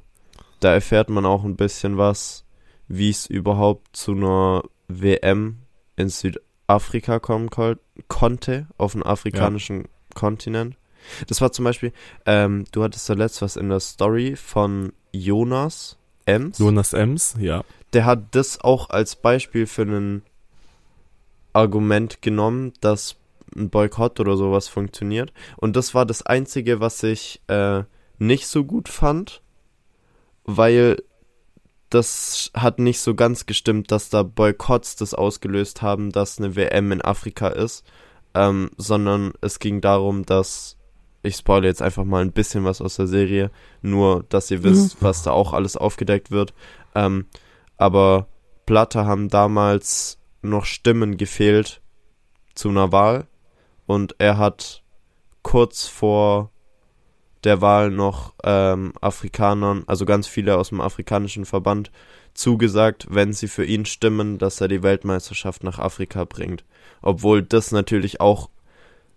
Da erfährt man auch ein bisschen was, wie es überhaupt zu einer WM in Südafrika kommen konnte, auf dem afrikanischen Kontinent. Das war zum Beispiel, ähm, du hattest zuletzt was in der Story von Jonas Ems. Jonas Ems, ja. Der hat das auch als Beispiel für ein Argument genommen, dass ein Boykott oder sowas funktioniert. Und das war das Einzige, was ich äh, nicht so gut fand, weil das hat nicht so ganz gestimmt, dass da Boykotts das ausgelöst haben, dass eine WM in Afrika ist, ähm, sondern es ging darum, dass ich spoile jetzt einfach mal ein bisschen was aus der Serie, nur dass ihr wisst, was da auch alles aufgedeckt wird. Ähm, aber Blatter haben damals noch Stimmen gefehlt zu einer Wahl und er hat kurz vor der Wahl noch ähm, Afrikanern, also ganz viele aus dem afrikanischen Verband, zugesagt, wenn sie für ihn stimmen, dass er die Weltmeisterschaft nach Afrika bringt. Obwohl das natürlich auch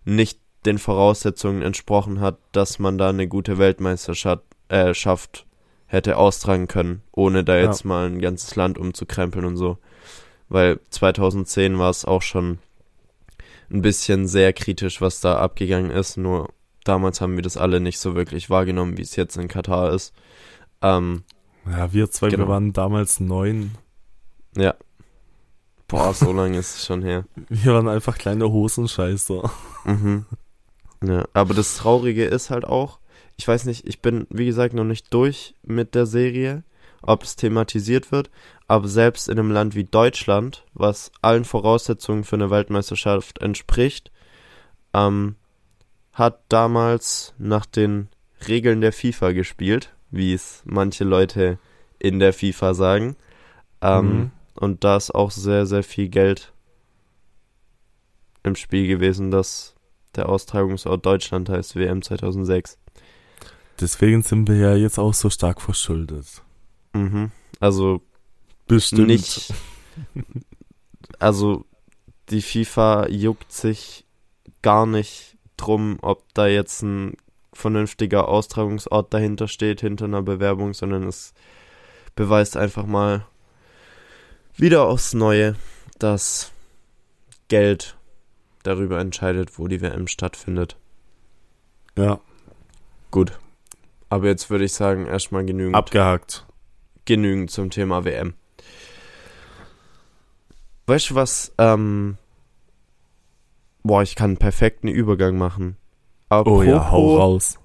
nicht den Voraussetzungen entsprochen hat, dass man da eine gute Weltmeisterschaft äh, schafft, hätte austragen können, ohne da Ja. jetzt mal ein ganzes Land umzukrempeln und so. Weil 2010 war es auch schon ein bisschen sehr kritisch, was da abgegangen ist. Nur damals haben wir das alle nicht so wirklich wahrgenommen, wie es jetzt in Katar ist. Ähm, Ja, wir zwei, Genau. wir waren damals neun. ja. Boah, so lange ist es schon her. Wir waren einfach kleine Hosenscheißer. Mhm. Ja, aber das Traurige ist halt auch, ich weiß nicht, ich bin, wie gesagt, noch nicht durch mit der Serie, ob es thematisiert wird, aber selbst in einem Land wie Deutschland, was allen Voraussetzungen für eine Weltmeisterschaft entspricht, ähm, hat damals nach den Regeln der FIFA gespielt, wie es manche Leute in der FIFA sagen. Ähm, Mhm. Und da ist auch sehr, sehr viel Geld im Spiel gewesen, dass der Austragungsort Deutschland heißt, WM 2006. Deswegen sind wir ja jetzt auch so stark verschuldet. Mhm. Also Bestimmt. nicht. Also die FIFA juckt sich gar nicht drum, ob da jetzt ein vernünftiger Austragungsort dahinter steht, hinter einer Bewerbung, sondern es beweist einfach mal wieder aufs Neue, dass Geld darüber entscheidet, wo die WM stattfindet. Ja, Gut. Aber jetzt würde ich sagen, erstmal genügend. abgehakt. genügend zum Thema WM. Weißt du was? Ähm, boah, ich kann einen perfekten Übergang machen. Oh ja, hau Apropos raus.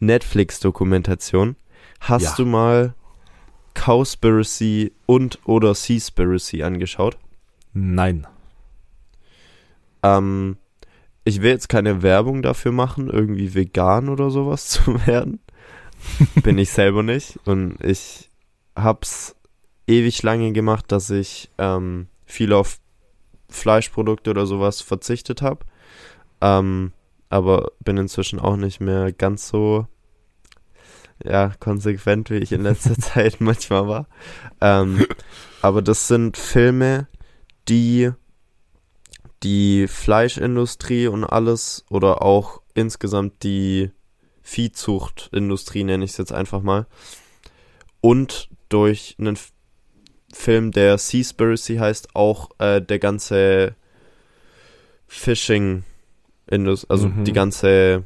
Netflix-Dokumentation. Hast Ja. du mal Cowspiracy und oder Seaspiracy angeschaut? Nein. Ähm, ich will jetzt keine Werbung dafür machen, irgendwie vegan oder sowas zu werden. Bin ich selber nicht. Und ich hab's ewig lange gemacht, dass ich ähm, viel auf Fleischprodukte oder sowas verzichtet habe. Ähm, aber bin inzwischen auch nicht mehr ganz so ja, konsequent, wie ich in letzter Zeit manchmal war. Ähm, aber das sind Filme, die die Fleischindustrie und alles oder auch insgesamt die Viehzuchtindustrie, nenne ich es jetzt einfach mal, und durch einen Film, der Seaspiracy heißt, auch äh, der ganze Fishing, also Mhm. die ganze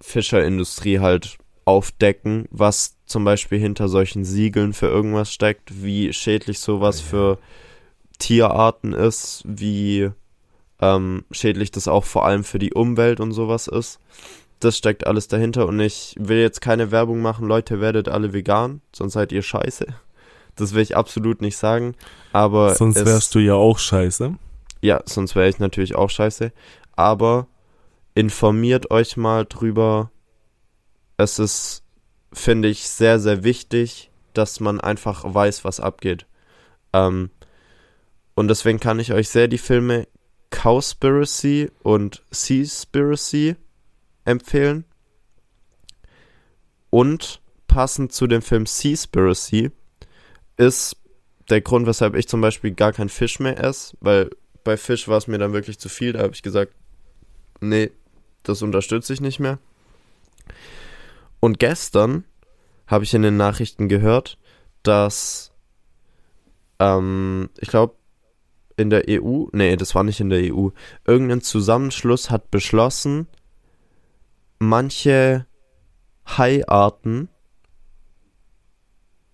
Fischerindustrie halt aufdecken, was zum Beispiel hinter solchen Siegeln für irgendwas steckt, wie schädlich sowas Ja. für Tierarten ist, wie ähm, schädlich das auch vor allem für die Umwelt und sowas ist. Das steckt alles dahinter und ich will jetzt keine Werbung machen, Leute, werdet alle vegan, sonst seid ihr scheiße. Das will ich absolut nicht sagen, aber Sonst es, wärst du ja auch scheiße. ja, sonst wäre ich natürlich auch scheiße. Aber informiert euch mal drüber. Es ist, finde ich, sehr, sehr wichtig, dass man einfach weiß, was abgeht. Ähm, und deswegen kann ich euch sehr die Filme Cowspiracy und Seaspiracy empfehlen. Und passend zu dem Film Seaspiracy ist der Grund, weshalb ich zum Beispiel gar kein Fisch mehr esse, weil bei Fisch war es mir dann wirklich zu viel. Da habe ich gesagt, nee, das unterstütze ich nicht mehr. Und gestern habe ich in den Nachrichten gehört, dass ähm, ich glaube in der EU, nee, das war nicht in der EU, irgendein Zusammenschluss hat beschlossen, manche Haiarten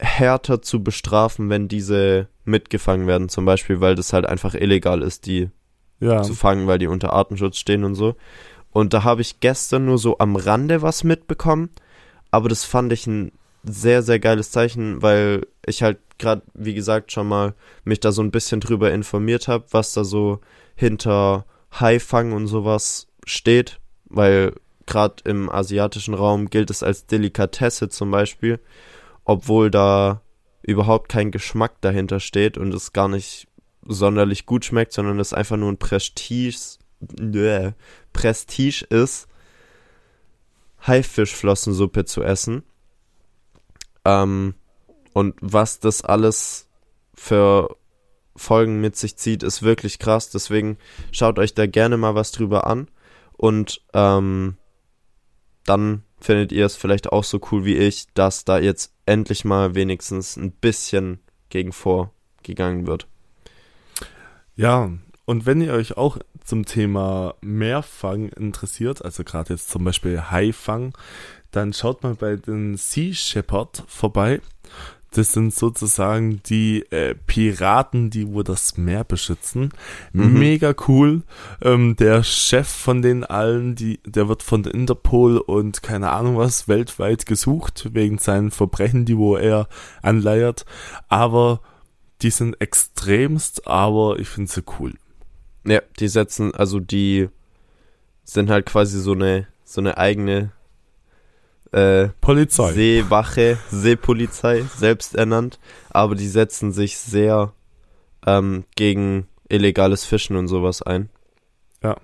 härter zu bestrafen, wenn diese mitgefangen werden, zum Beispiel, weil das halt einfach illegal ist, die Ja. zu fangen, weil die unter Artenschutz stehen und so. Und da habe ich gestern nur so am Rande was mitbekommen, aber das fand ich ein sehr, sehr geiles Zeichen, weil ich halt gerade, wie gesagt, schon mal mich da so ein bisschen drüber informiert habe, was da so hinter Haifang und sowas steht, weil gerade im asiatischen Raum gilt es als Delikatesse zum Beispiel, obwohl da überhaupt kein Geschmack dahinter steht und es gar nicht sonderlich gut schmeckt, sondern es einfach nur ein Prestige, Nö, Prestige ist, Haifischflossensuppe zu essen. Ähm, und was das alles für Folgen mit sich zieht, ist wirklich krass. Deswegen schaut euch da gerne mal was drüber an. Und ähm, dann findet ihr es vielleicht auch so cool wie ich, dass da jetzt endlich mal wenigstens ein bisschen gegen vorgegangen wird. Ja, und wenn ihr euch auch zum Thema Meerfang interessiert, also gerade jetzt zum Beispiel Haifang, dann schaut mal bei den Sea Shepherd vorbei. Das sind sozusagen die äh, Piraten, die wo das Meer beschützen. Mhm. Mega cool. Ähm, der Chef von den allen, die, der wird von der Interpol und keine Ahnung was weltweit gesucht wegen seinen Verbrechen, die wo er anleiert. Aber die sind extremst, aber ich finde sie cool. Ja, die setzen, also die sind halt quasi so eine, so eine eigene äh, Polizei. Seewache, Seepolizei, selbst ernannt, aber die setzen sich sehr ähm, gegen illegales Fischen und sowas ein. Ja.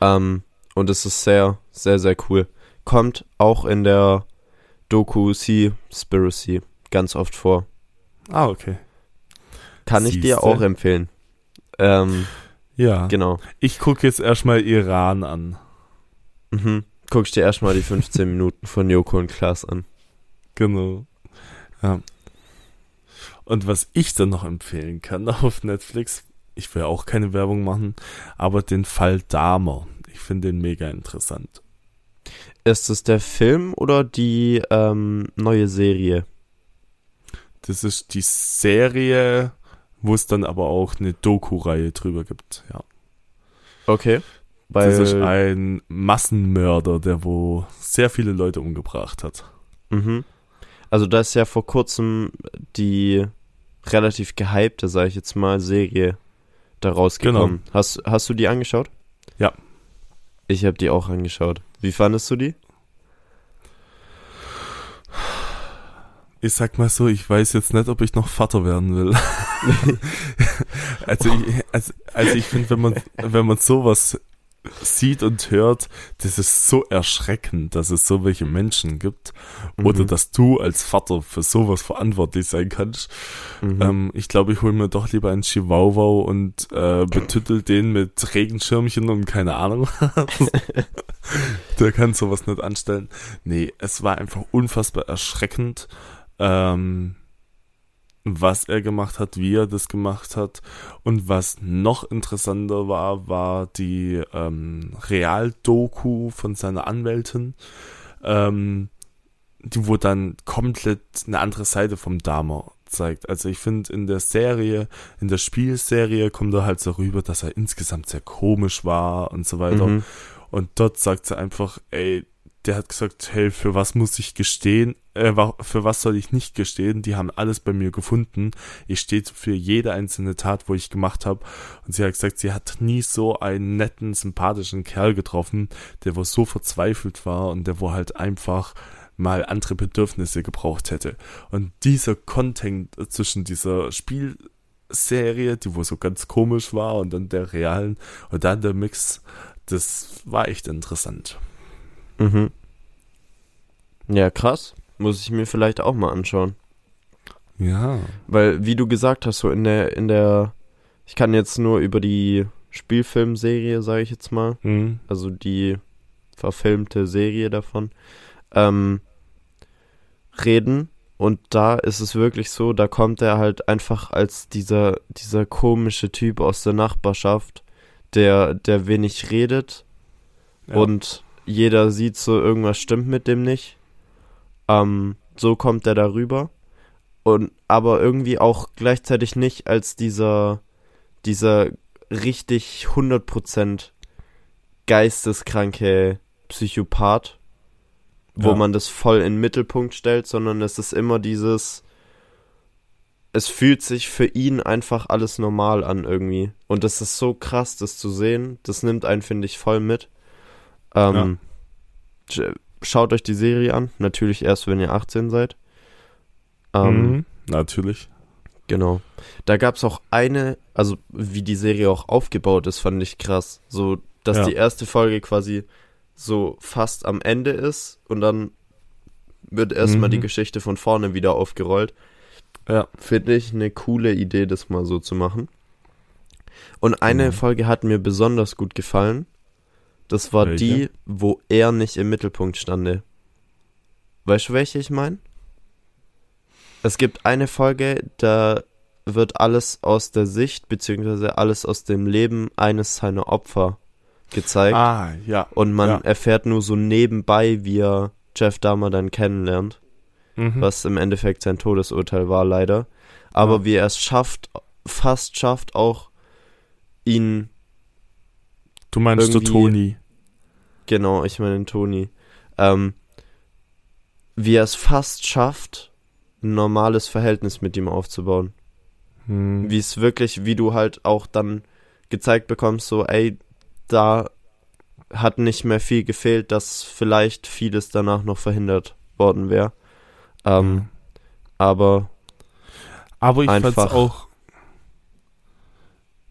Ähm, und es ist sehr, sehr, sehr cool. Kommt auch in der Doku Seaspiracy ganz oft vor. ah, okay. Kann ich dir Siehste. auch empfehlen. Ähm, Ja. genau. Ich gucke jetzt erstmal Iran an. Mhm. Guck ich dir erstmal die 15 Minuten von Joko und Klaas an. Genau. Ja. Und was ich dann noch empfehlen kann auf Netflix, ich will auch keine Werbung machen, aber den Fall Dahmer. Ich finde den mega interessant. Ist es der Film oder die ähm, neue Serie? Das ist die Serie, wo es dann aber auch eine Doku-Reihe drüber gibt. Ja. Okay. Weil, das ist ein Massenmörder, der wo sehr viele Leute umgebracht hat. mhm. Also da ist ja vor kurzem die relativ gehypte, sag ich jetzt mal, Serie da rausgekommen. Hast, hast du die angeschaut? Ja. Ich habe die auch angeschaut. Wie fandest du die? Ich sag mal so, ich weiß jetzt nicht, ob ich noch Vater werden will. also ich, also, also ich finde, wenn man, wenn man sowas sieht und hört, das ist so erschreckend, dass es so welche Menschen gibt. Oder Mhm. dass du als Vater für sowas verantwortlich sein kannst. Mhm. Ähm, ich glaube, ich hole mir doch lieber einen Chihuahua und äh, betüttel den mit Regenschirmchen und keine Ahnung. Der kann sowas nicht anstellen. Nee, es war einfach unfassbar erschreckend, ähm, was er gemacht hat, wie er das gemacht hat. Und was noch interessanter war, war die ähm, Realdoku von seiner Anwältin, ähm, die wo dann komplett eine andere Seite vom Dahmer zeigt. Also ich finde in der Serie, in der Spielserie kommt er halt so rüber, dass er insgesamt sehr komisch war und so weiter. Mhm. Und dort sagt sie einfach, ey, der hat gesagt, hey, für was muss ich gestehen? Äh, für was soll ich nicht gestehen? Die haben alles bei mir gefunden. Ich stehe für jede einzelne Tat, wo ich gemacht habe. Und sie hat gesagt, sie hat nie so einen netten, sympathischen Kerl getroffen, der wo so verzweifelt war und der wo halt einfach mal andere Bedürfnisse gebraucht hätte. Und dieser Content zwischen dieser Spiel Serie, die wo so ganz komisch war und dann der realen und dann der Mix, das war echt interessant. Mhm. Ja, krass. Muss ich mir vielleicht auch mal anschauen. Ja. Weil, wie du gesagt hast, so in der, in der, ich kann jetzt nur über die Spielfilmserie, sage ich jetzt mal, Hm. also die verfilmte Serie davon, ähm, reden. Und da ist es wirklich so, da kommt er halt einfach als dieser, dieser komische Typ aus der Nachbarschaft, der, der wenig redet Ja. und jeder sieht so, irgendwas stimmt mit dem nicht. Ähm, so kommt er darüber. Und aber irgendwie auch gleichzeitig nicht als dieser, dieser richtig 100% geisteskranke Psychopath, wo Ja. man das voll in den Mittelpunkt stellt, sondern es ist immer dieses, es fühlt sich für ihn einfach alles normal an irgendwie. Und das ist so krass, das zu sehen. Das nimmt einen, finde ich, voll mit. Ähm, sch- Schaut euch die Serie an. Natürlich erst, wenn ihr 18 seid. Ähm, Mhm. Natürlich. Genau. Da gab es auch eine, also wie die Serie auch aufgebaut ist, fand ich krass. So, dass Ja. die erste Folge quasi so fast am Ende ist und dann wird erstmal Mhm. die Geschichte von vorne wieder aufgerollt. Ja. Finde ich eine coole Idee, das mal so zu machen. Und eine Genau. Folge hat mir besonders gut gefallen. Das war Welche? die, wo er nicht im Mittelpunkt stande. Weißt du, welche ich meine? Es gibt eine Folge, da wird alles aus der Sicht, beziehungsweise alles aus dem Leben eines seiner Opfer gezeigt. Ah, ja. und man ja. erfährt nur so nebenbei, wie er Jeff Dahmer dann kennenlernt Mhm. was im Endeffekt sein Todesurteil war, leider. Aber Ja. wie er es schafft, fast schafft, auch ihn, Du meinst irgendwie- Toni. genau, ich meine Toni, ähm, wie er es fast schafft, ein normales Verhältnis mit ihm aufzubauen. Hm. Wie es wirklich, wie du halt auch dann gezeigt bekommst, so, ey, da hat nicht mehr viel gefehlt, dass vielleicht vieles danach noch verhindert worden wäre. Ähm, aber Aber ich fand's auch.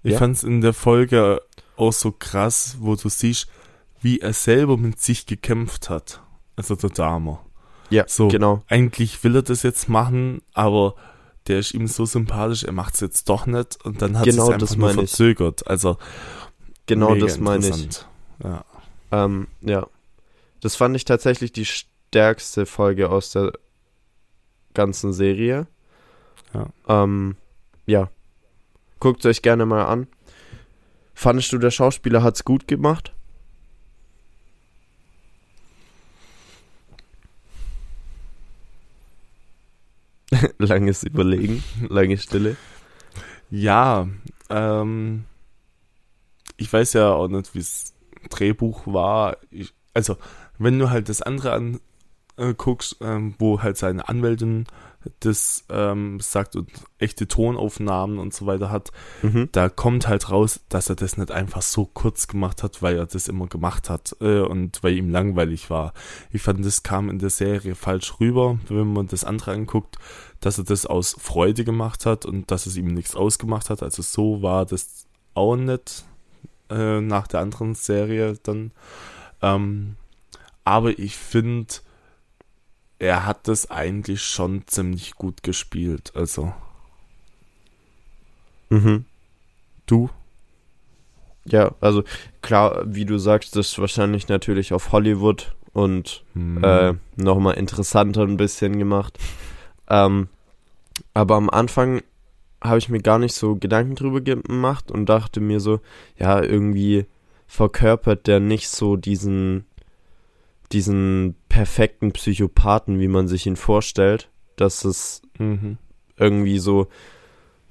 Ich Ja? fand's in der Folge auch so krass, wo du siehst, wie er selber mit sich gekämpft hat. Also der Dame. ja, So. genau. Eigentlich will er das jetzt machen, aber der ist ihm so sympathisch, er macht's jetzt doch nicht und dann hat Genau, es einfach das nur meine ich. verzögert. Also Genau das meine ich. Ja. Ähm, ja. Das fand ich tatsächlich die stärkste Folge aus der ganzen Serie. Ja. Ähm, ja. Guckt euch gerne mal an. Fandest du, der Schauspieler hat's gut gemacht? Langes Überlegen, lange Stille. Ja, ähm, ich weiß ja auch nicht, wie es Drehbuch war. Ich, also, wenn du halt das andere anguckst, ähm, wo halt seine Anwältin das ähm, sagt und echte Tonaufnahmen und so weiter hat, Mhm. da kommt halt raus, dass er das nicht einfach so kurz gemacht hat, weil er das immer gemacht hat äh, und weil ihm langweilig war. Ich fand, das kam in der Serie falsch rüber, wenn man das andere anguckt, dass er das aus Freude gemacht hat und dass es ihm nichts ausgemacht hat. Also so war das auch nicht äh, nach der anderen Serie dann. Ähm, aber ich finde, er hat das eigentlich schon ziemlich gut gespielt. Also Mhm. du? Ja, also klar, wie du sagst, das ist wahrscheinlich natürlich auf Hollywood und Hm. äh, nochmal interessanter ein bisschen gemacht. Ähm, aber am Anfang habe ich mir gar nicht so Gedanken drüber gemacht und dachte mir so, ja, irgendwie verkörpert der nicht so diesen, diesen perfekten Psychopathen, wie man sich ihn vorstellt. Dass es Mhm. irgendwie so,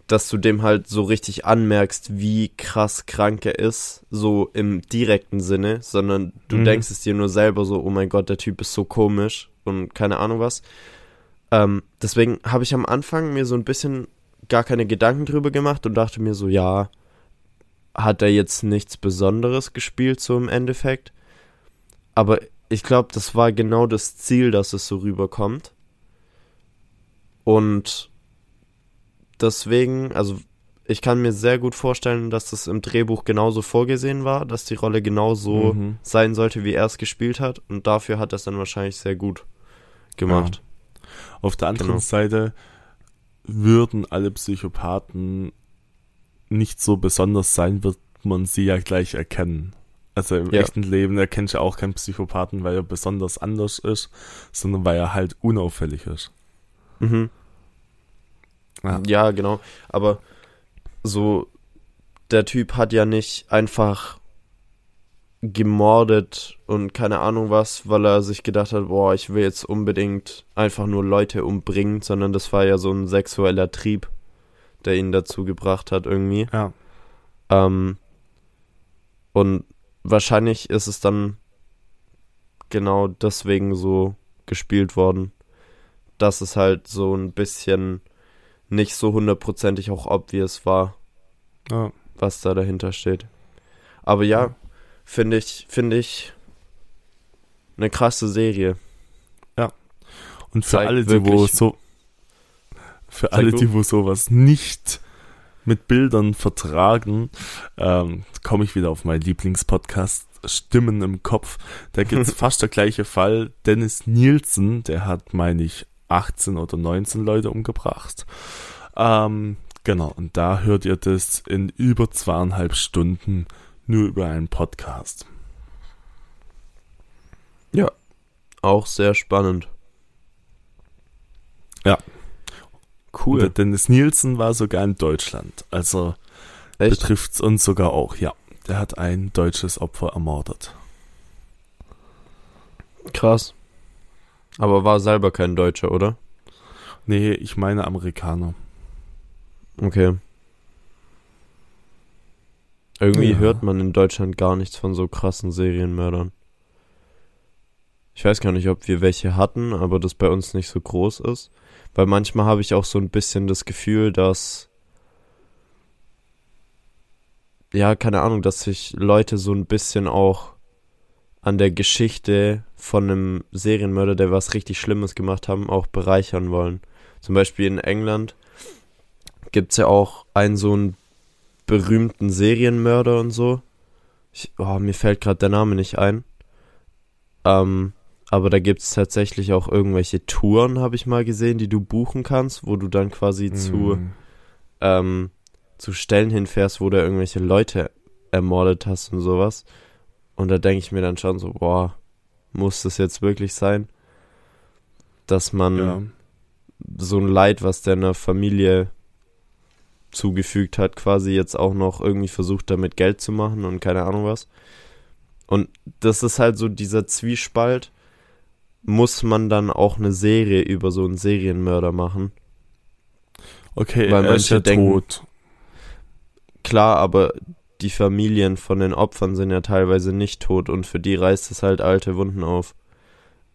dass du dem halt so richtig anmerkst, wie krass krank er ist, so im direkten Sinne, sondern du Mhm. denkst es dir nur selber so, oh mein Gott, der Typ ist so komisch und keine Ahnung was. Ähm, deswegen habe ich am Anfang mir so ein bisschen gar keine Gedanken drüber gemacht und dachte mir so, ja, hat er jetzt nichts Besonderes gespielt, so im Endeffekt. Aber ich glaube, das war genau das Ziel, dass es so rüberkommt. Und deswegen, also ich kann mir sehr gut vorstellen, dass das im Drehbuch genauso vorgesehen war, dass die Rolle genauso Mhm. sein sollte, wie er es gespielt hat. Und dafür hat er es dann wahrscheinlich sehr gut gemacht. Auf der anderen Genau. Seite würden alle Psychopathen nicht so besonders sein, wird man sie ja gleich erkennen. Also im Ja. echten Leben erkennst du auch keinen Psychopathen, weil er besonders anders ist, sondern weil er halt unauffällig ist. Mhm. Ja. Ja, genau. Aber so, der Typ hat ja nicht einfach gemordet und keine Ahnung was, weil er sich gedacht hat, boah, ich will jetzt unbedingt einfach nur Leute umbringen, sondern das war ja so ein sexueller Trieb, der ihn dazu gebracht hat irgendwie. Ja. Ähm, und wahrscheinlich ist es dann genau deswegen so gespielt worden, dass es halt so ein bisschen nicht so hundertprozentig auch obvious war, ja. was da dahinter steht. Aber ja, finde ich, finde ich eine krasse Serie. Und für Zeigt alle, die wo so für alle, die wo sowas nicht mit Bildern vertragen, ähm, komme ich wieder auf meinen Lieblingspodcast Stimmen im Kopf. Da gibt's fast der gleiche Fall. Dennis Nielsen, der hat, meine ich, 18 oder 19 Leute umgebracht. Ähm, genau, und da hört ihr das in über zweieinhalb Stunden nur über einen Podcast. Auch sehr spannend. Ja. Cool. Der Dennis Nielsen war sogar in Deutschland. Also Echt? betrifft's uns sogar auch, ja. Der hat ein deutsches Opfer ermordet. Krass. Aber war selber kein Deutscher, oder? Nee, ich meine Amerikaner. Okay. Irgendwie Ja. hört man in Deutschland gar nichts von so krassen Serienmördern. Ich weiß gar nicht, ob wir welche hatten, aber das bei uns nicht so groß ist. Weil manchmal habe ich auch so ein bisschen das Gefühl, dass. Ja, keine Ahnung, dass sich Leute so ein bisschen auch an der Geschichte von einem Serienmörder, der was richtig Schlimmes gemacht haben, auch bereichern wollen. Zum Beispiel in England gibt's ja auch einen so einen berühmten Serienmörder und so. Ich, oh, mir fällt gerade der Name nicht ein. Ähm, aber da gibt's tatsächlich auch irgendwelche Touren, habe ich mal gesehen, die du buchen kannst, wo du dann quasi zu, Mm. ähm, zu Stellen hinfährst, wo du irgendwelche Leute ermordet hast und sowas. Und da denke ich mir dann schon so, boah, muss das jetzt wirklich sein? Dass man Ja. so ein Leid, was der einer Familie zugefügt hat, quasi jetzt auch noch irgendwie versucht, damit Geld zu machen und keine Ahnung was. Und das ist halt so dieser Zwiespalt. Muss man dann auch eine Serie über so einen Serienmörder machen? Okay, Weil er ist ja denken- tot. Klar, aber die Familien von den Opfern sind ja teilweise nicht tot und für die reißt es halt alte Wunden auf.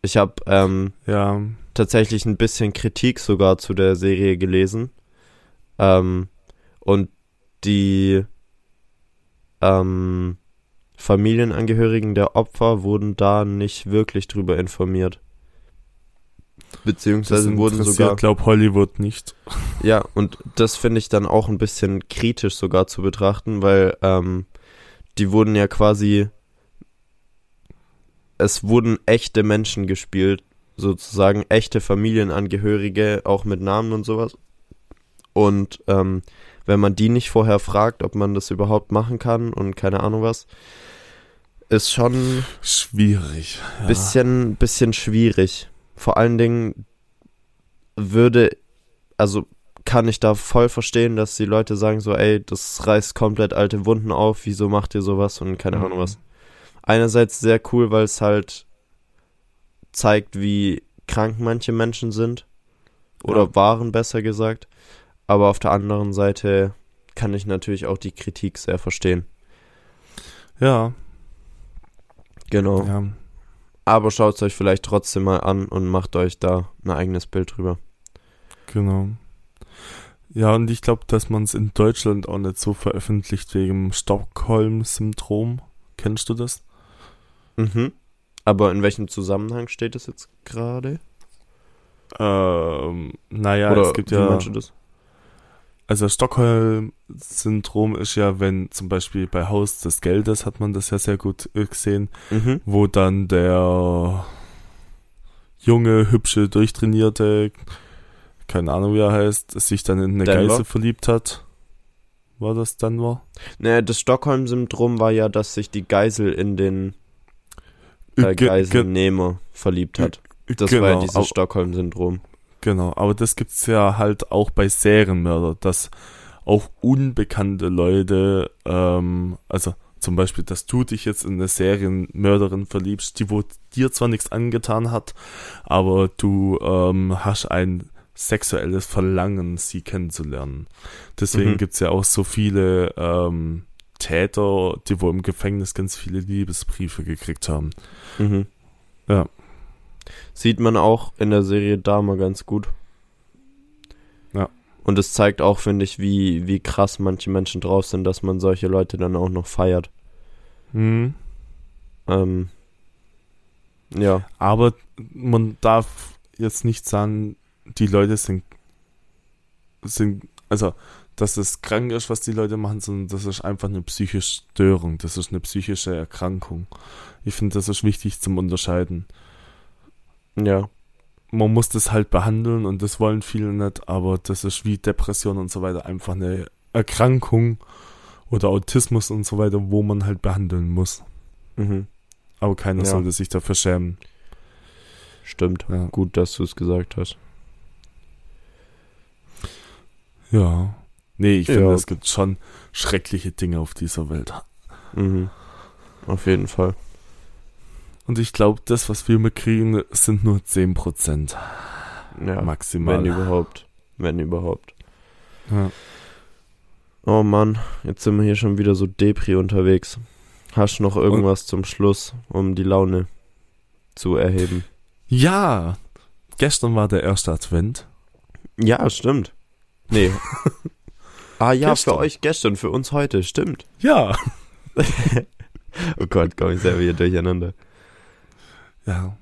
Ich habe ähm, Ja. tatsächlich ein bisschen Kritik sogar zu der Serie gelesen. Ähm, und die ähm, Familienangehörigen der Opfer wurden da nicht wirklich drüber informiert. Beziehungsweise wurden sogar. interessiert, glaub Hollywood nicht. Ja, und das finde ich dann auch ein bisschen kritisch sogar zu betrachten, weil ähm, die wurden ja quasi. Es wurden echte Menschen gespielt, sozusagen echte Familienangehörige, auch mit Namen und sowas. Und ähm, wenn man die nicht vorher fragt, ob man das überhaupt machen kann und keine Ahnung was, ist schon Schwierig. Ja. bisschen, bisschen schwierig. Vor allen Dingen würde, also kann ich da voll verstehen, dass die Leute sagen so, ey, das reißt komplett alte Wunden auf, wieso macht ihr sowas und keine Mhm. Ahnung was. Einerseits sehr cool, weil es halt zeigt, wie krank manche Menschen sind. Oder Ja. waren, besser gesagt. Aber auf der anderen Seite kann ich natürlich auch die Kritik sehr verstehen. Ja, Genau. ja. Aber schaut es euch vielleicht trotzdem mal an und macht euch da ein eigenes Bild drüber. Genau. Ja, und ich glaube, dass man es in Deutschland auch nicht so veröffentlicht wegen Stockholm-Syndrom. Kennst du das? Mhm. Aber in welchem Zusammenhang steht es jetzt gerade? Ähm, naja, Oder es gibt wie ja. meinst du das? Also Stockholm-Syndrom ist ja, wenn zum Beispiel bei Haus des Geldes hat man das ja sehr gut äh, gesehen, Mhm. wo dann der junge, hübsche, durchtrainierte, keine Ahnung wie er heißt, sich dann in eine Denver? Geisel verliebt hat. War das Denver? Naja, das Stockholm-Syndrom war ja, dass sich die Geisel in den äh, ge- Geiselnehmer verliebt hat. Das war ja genau, dieses Stockholm-Syndrom. Genau, aber das gibt's ja halt auch bei Serienmörder, dass auch unbekannte Leute, ähm, also zum Beispiel, dass du dich jetzt in eine Serienmörderin verliebst, die wo dir zwar nichts angetan hat, aber du ähm, hast ein sexuelles Verlangen, sie kennenzulernen. Deswegen Mhm. gibt's ja auch so viele ähm, Täter, die wo im Gefängnis ganz viele Liebesbriefe gekriegt haben. Mhm. Ja. Sieht man auch in der Serie Dama ganz gut. Ja. Und es zeigt auch, finde ich, wie, wie krass manche Menschen drauf sind, dass man solche Leute dann auch noch feiert. Mhm. Ähm, ja. Aber man darf jetzt nicht sagen, die Leute sind, sind, also, dass es krank ist, was die Leute machen, sondern das ist einfach eine psychische Störung, das ist eine psychische Erkrankung. Ich finde, das ist wichtig zum Unterscheiden. Ja. Man muss das halt behandeln und das wollen viele nicht, aber das ist wie Depression und so weiter einfach eine Erkrankung oder Autismus und so weiter, wo man halt behandeln muss. Mhm. Aber keiner Ja. sollte sich dafür schämen. Stimmt. Ja. Gut, dass du es gesagt hast. Ja. Nee, ich finde, Ja. es gibt schon schreckliche Dinge auf dieser Welt. Mhm. Auf jeden Fall. Und ich glaube, das, was wir mitkriegen, sind nur 10% Ja. maximal. Wenn überhaupt. Wenn überhaupt. Ja. Oh Mann, jetzt sind wir hier schon wieder so Depri unterwegs. Hast du noch irgendwas zum Schluss, um die Laune zu erheben? ja, gestern war der erste Advent. Ja, stimmt. Nee. ah ja, Gestern. für euch gestern, für uns heute, stimmt. Ja. Oh Gott, komm ich selber hier durcheinander. Ja.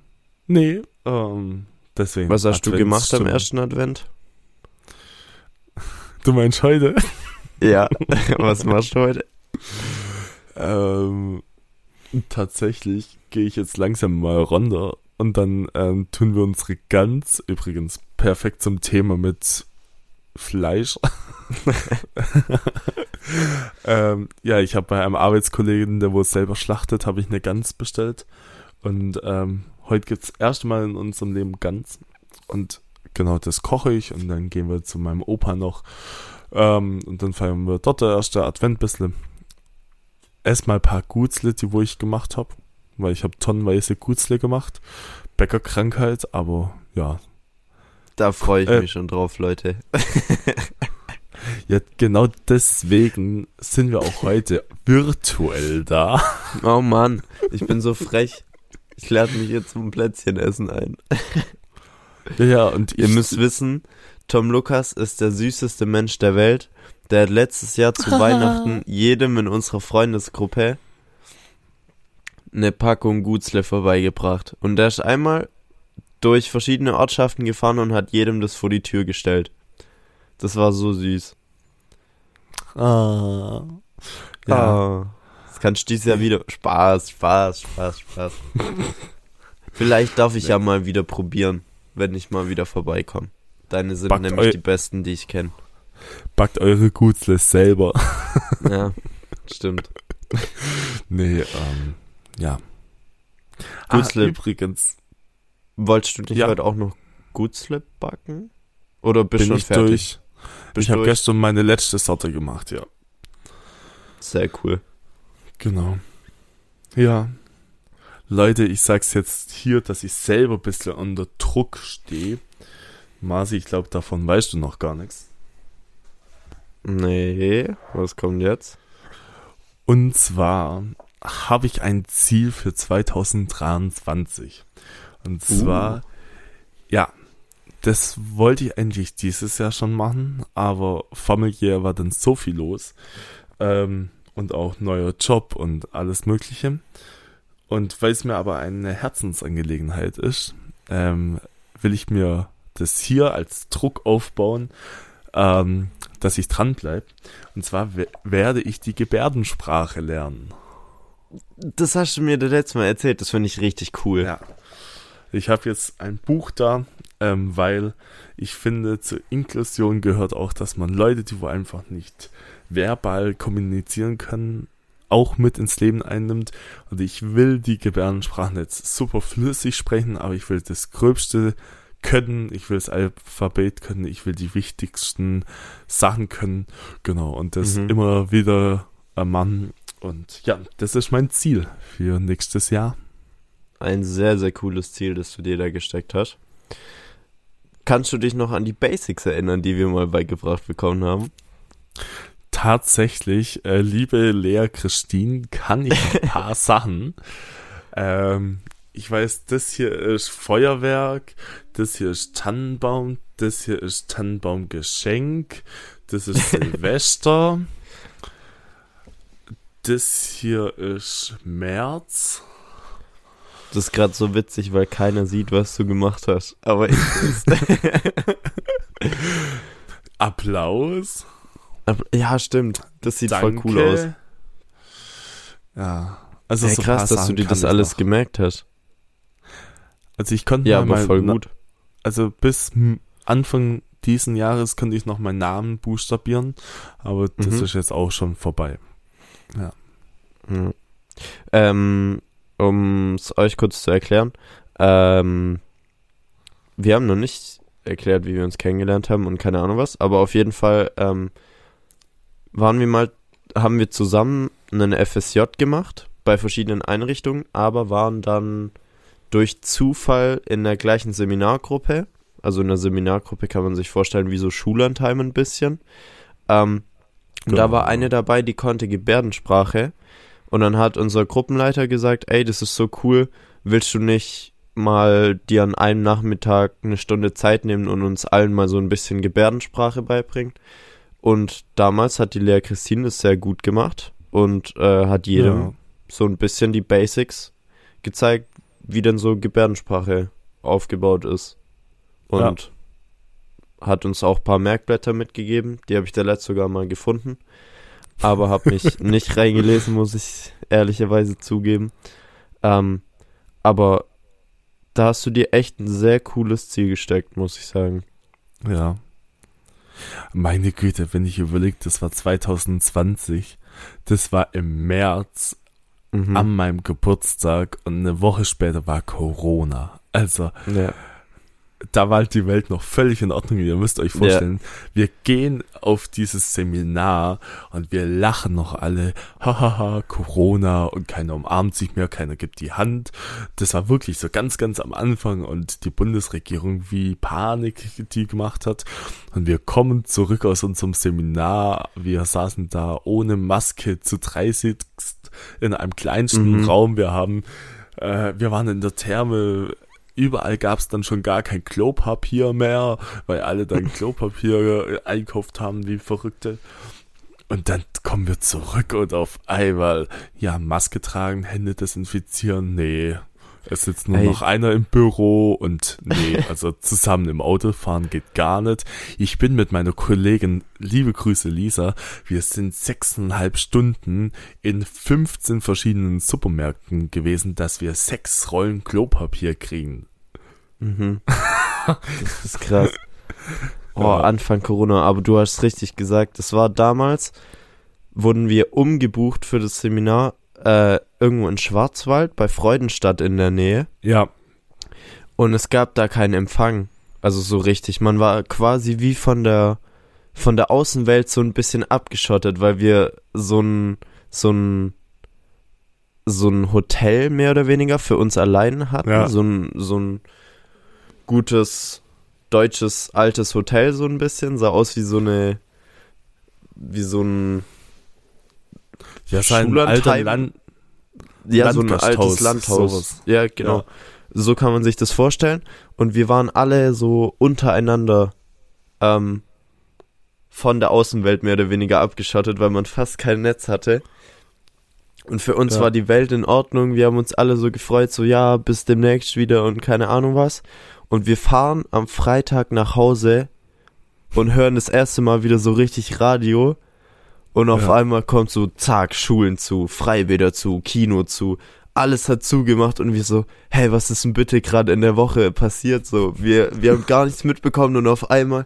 Nee, ähm, deswegen. Was hast du gemacht am ersten Advent? Du meinst heute? Ja, was machst du heute? ähm, tatsächlich gehe ich jetzt langsam mal runter und dann ähm, tun wir unsere Gans, übrigens perfekt zum Thema mit Fleisch. ähm, ja, ich habe bei einem Arbeitskollegen, der wohl selber schlachtet, habe ich eine Gans bestellt. Und ähm, heute gibt's das erste Mal in unserem Leben Gans. Und genau, das koche ich und dann gehen wir zu meinem Opa noch. Ähm, und dann feiern wir dort der erste Advent bisschen. Erstmal ein paar Gutzle, die wo ich gemacht habe. Weil ich habe tonnenweise Gutzle gemacht. Bäckerkrankheit, aber ja. Da freue ich Äh. mich schon drauf, Leute. Ja, genau deswegen sind wir auch heute virtuell da. Oh Mann, ich bin so frech. Ich lade mich jetzt zum Plätzchenessen ein. Ja, ja, und Ihr müsst wissen, Tom Lukas ist der süßeste Mensch der Welt. Der hat letztes Jahr zu Weihnachten jedem in unserer Freundesgruppe eine Packung Gutzle vorbeigebracht. Und der ist einmal durch verschiedene Ortschaften gefahren und hat jedem das vor die Tür gestellt. Das war so süß. Ah. Ja, Ah, kannst du dieses Jahr wieder. Spaß, Spaß, Spaß, Spaß. Vielleicht darf ich ja mal wieder probieren, wenn ich mal wieder vorbeikomme. Deine sind Backt nämlich die besten, die ich kenne. backt eure Gutzle selber. Ja, stimmt. Nee, ähm, ja. Gutzle. Ah, übrigens Wolltest du nicht Ja. heute auch noch Gutzle backen? Oder bist bin schon ich fertig? durch. Bist ich habe gestern meine letzte Sorte gemacht, ja. Sehr cool. Genau. Ja. Leute, ich sag's jetzt hier, dass ich selber ein bisschen unter Druck stehe. Masi, ich glaube, davon weißt du noch gar nichts. Nee, was kommt jetzt? Und zwar habe ich ein Ziel für 2023. Und zwar, ja, das wollte ich eigentlich dieses Jahr schon machen, aber familiär war dann so viel los. Ähm, und auch neuer Job und alles Mögliche. Und weil es mir aber eine Herzensangelegenheit ist, ähm, will ich mir das hier als Druck aufbauen, ähm, dass ich dranbleibe. Und zwar we- werde ich die Gebärdensprache lernen. Das hast du mir das letzte Mal erzählt, das finde ich richtig cool. Ja. Ich habe jetzt ein Buch da, ähm, weil ich finde, zur Inklusion gehört auch, dass man Leute, die wo einfach nicht verbal kommunizieren können, auch mit ins Leben einnimmt. Und ich will die Gebärdensprachen jetzt super flüssig sprechen, aber ich will das Gröbste können, ich will das Alphabet können, ich will die wichtigsten Sachen können. Genau, und das Mhm. immer wieder am Mann. Und ja, das ist mein Ziel für nächstes Jahr. Ein sehr, sehr cooles Ziel, das du dir da gesteckt hast. Kannst du dich noch an die Basics erinnern, die wir mal beigebracht bekommen haben? Tatsächlich, äh, liebe Lea Christine, kann ich ein paar Sachen. Ähm, ich weiß, das hier ist Feuerwerk, das hier ist Tannenbaum, das hier ist Tannenbaumgeschenk, das ist Silvester, das hier ist März. Das ist gerade so witzig, weil keiner sieht, was du gemacht hast. Aber ich Applaus. Aber- ja, stimmt. Das sieht voll Danke. cool aus. Ja, also Hey, so krass, dass du dir das alles noch. gemerkt hast. Also ich konnte Ja, mal aber mein voll gut. also bis Anfang diesen Jahres konnte ich noch meinen Namen buchstabieren, aber das Mhm. ist jetzt auch schon vorbei. Ja. Ähm, um es euch kurz zu erklären, ähm, wir haben noch nicht erklärt, wie wir uns kennengelernt haben und keine Ahnung was, aber auf jeden Fall ähm, waren wir mal, haben wir zusammen einen FSJ gemacht bei verschiedenen Einrichtungen, aber waren dann durch Zufall in der gleichen Seminargruppe. Also in der Seminargruppe kann man sich vorstellen, wie so Schullandheim ein bisschen. Ähm, und da Genau. war eine dabei, die konnte Gebärdensprache. Und dann hat unser Gruppenleiter gesagt, ey, das ist so cool, willst du nicht mal dir an einem Nachmittag eine Stunde Zeit nehmen und uns allen mal so ein bisschen Gebärdensprache beibringen? Und damals hat die Lea Christine das sehr gut gemacht und äh, hat jedem Ja. so ein bisschen die Basics gezeigt, wie denn so Gebärdensprache aufgebaut ist. Und hat uns auch ein paar Merkblätter mitgegeben. Die habe ich da letzt sogar mal gefunden. Aber habe mich nicht reingelesen, muss ich ehrlicherweise zugeben. Ähm, aber da hast du dir echt ein sehr cooles Ziel gesteckt, muss ich sagen. Ja. Meine Güte, wenn ich überlege, das war 2020, das war im März Mhm. an meinem Geburtstag und eine Woche später war Corona. Also, ja. Da war halt die Welt noch völlig in Ordnung. Ihr müsst euch vorstellen, wir gehen auf dieses Seminar und wir lachen noch alle. Hahaha, Corona und keiner umarmt sich mehr, keiner gibt die Hand. Das war wirklich so ganz, ganz am Anfang und die Bundesregierung, wie Panik die gemacht hat. Und wir kommen zurück aus unserem Seminar. Wir saßen da ohne Maske zu 30 in einem kleinsten Mhm. Raum. Wir haben, äh, wir waren in der Therme überall gab es dann schon gar kein Klopapier mehr, weil alle dann Klopapier äh, einkauft haben wie Verrückte. Und dann kommen wir zurück und auf einmal, ja, Maske tragen, Hände desinfizieren, nee. Es sitzt nur Ey. noch einer im Büro und nee, also zusammen im Auto fahren geht gar nicht. Ich bin mit meiner Kollegin, liebe Grüße Lisa, wir sind sechseinhalb Stunden in 15 verschiedenen Supermärkten gewesen, dass wir sechs Rollen Klopapier kriegen. Mhm. Das ist krass. Oh, Ja. Anfang Corona, aber du hast richtig gesagt, das war damals, wurden wir umgebucht für das Seminar äh, irgendwo in Schwarzwald bei Freudenstadt in der Nähe. Ja, und es gab da keinen Empfang, also so richtig. Man war quasi wie von der von der Außenwelt so ein bisschen abgeschottet, weil wir so ein so ein so ein Hotel mehr oder weniger für uns allein hatten, Ja. so ein so ein gutes deutsches altes Hotel so ein bisschen, sah aus wie so eine wie so ein ja, so ein Schullandheim. alter Land, ja, so ein altes Landhaus. sowas. Ja, genau. Ja. So kann man sich das vorstellen. Und wir waren alle so untereinander ähm, von der Außenwelt mehr oder weniger abgeschottet, weil man fast kein Netz hatte. Und für uns Ja. war die Welt in Ordnung. Wir haben uns alle so gefreut, so ja, bis demnächst wieder und keine Ahnung was. Und wir fahren am Freitag nach Hause und hören das erste Mal wieder so richtig Radio. Und auf Ja. einmal kommt so, zack, Schulen zu, Freibäder zu, Kino zu. Alles hat zugemacht und wir so, hey, was ist denn bitte gerade in der Woche passiert? So, wir, wir haben gar nichts mitbekommen und auf einmal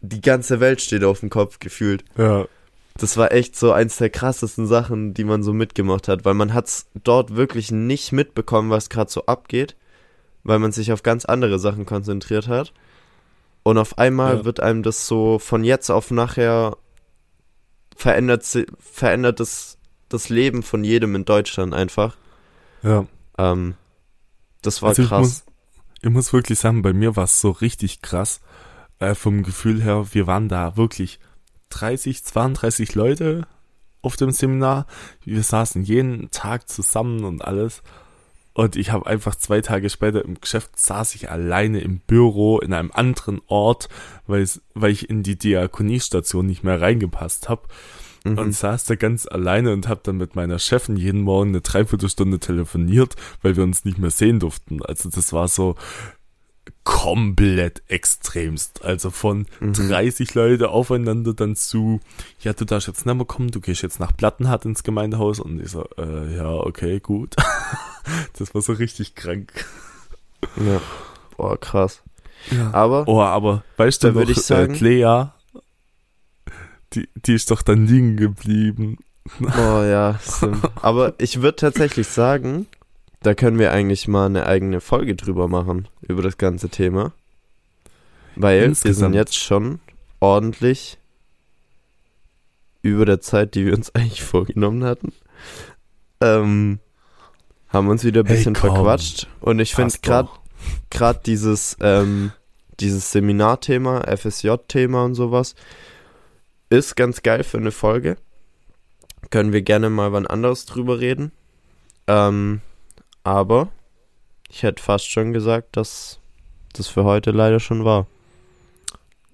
die ganze Welt steht auf dem Kopf gefühlt. Ja. Das war echt so eins der krassesten Sachen, die man so mitgemacht hat, weil man hat's dort wirklich nicht mitbekommen, was gerade so abgeht, weil man sich auf ganz andere Sachen konzentriert hat. Und auf einmal Ja. wird einem das so von jetzt auf nachher verändert, verändert das, das Leben von jedem in Deutschland einfach. Ja. Ähm, das war Also ich krass. muss, ich muss wirklich sagen, bei mir war es so richtig krass. Äh, vom Gefühl her, wir waren da wirklich 30, 32 Leute auf dem Seminar. Wir saßen jeden Tag zusammen und alles. Und ich habe einfach zwei Tage später im Geschäft saß ich alleine im Büro in einem anderen Ort, weil, es, weil ich in die Diakoniestation nicht mehr reingepasst habe. Mhm. Und saß da ganz alleine und habe dann mit meiner Chefin jeden Morgen eine Dreiviertelstunde telefoniert, weil wir uns nicht mehr sehen durften. Also das war so komplett extremst. Also von Mhm. 30 Leute aufeinander dann zu, ja, du darfst jetzt nicht mehr kommen, du gehst jetzt nach Plattenhardt ins Gemeindehaus. Und ich so, äh, ja, okay, gut. das war so richtig krank. ja. Boah, krass. Ja. Aber Oh, aber weißt du Da noch, würd ich sagen- äh, Clea, die, die ist doch dann liegen geblieben. Oh ja, stimmt. Aber ich würde tatsächlich sagen, da können wir eigentlich mal eine eigene Folge drüber machen, über das ganze Thema. Weil wir sind Insgesamt. jetzt schon ordentlich über der Zeit, die wir uns eigentlich vorgenommen hatten. Ähm, haben uns wieder ein Hey, bisschen komm. verquatscht. Und ich finde gerade gerade dieses, ähm, dieses Seminarthema, FSJ-Thema und sowas, ist ganz geil für eine Folge. Können wir gerne mal wann anderes drüber reden. Ähm, aber ich hätte fast schon gesagt, dass das für heute leider schon war.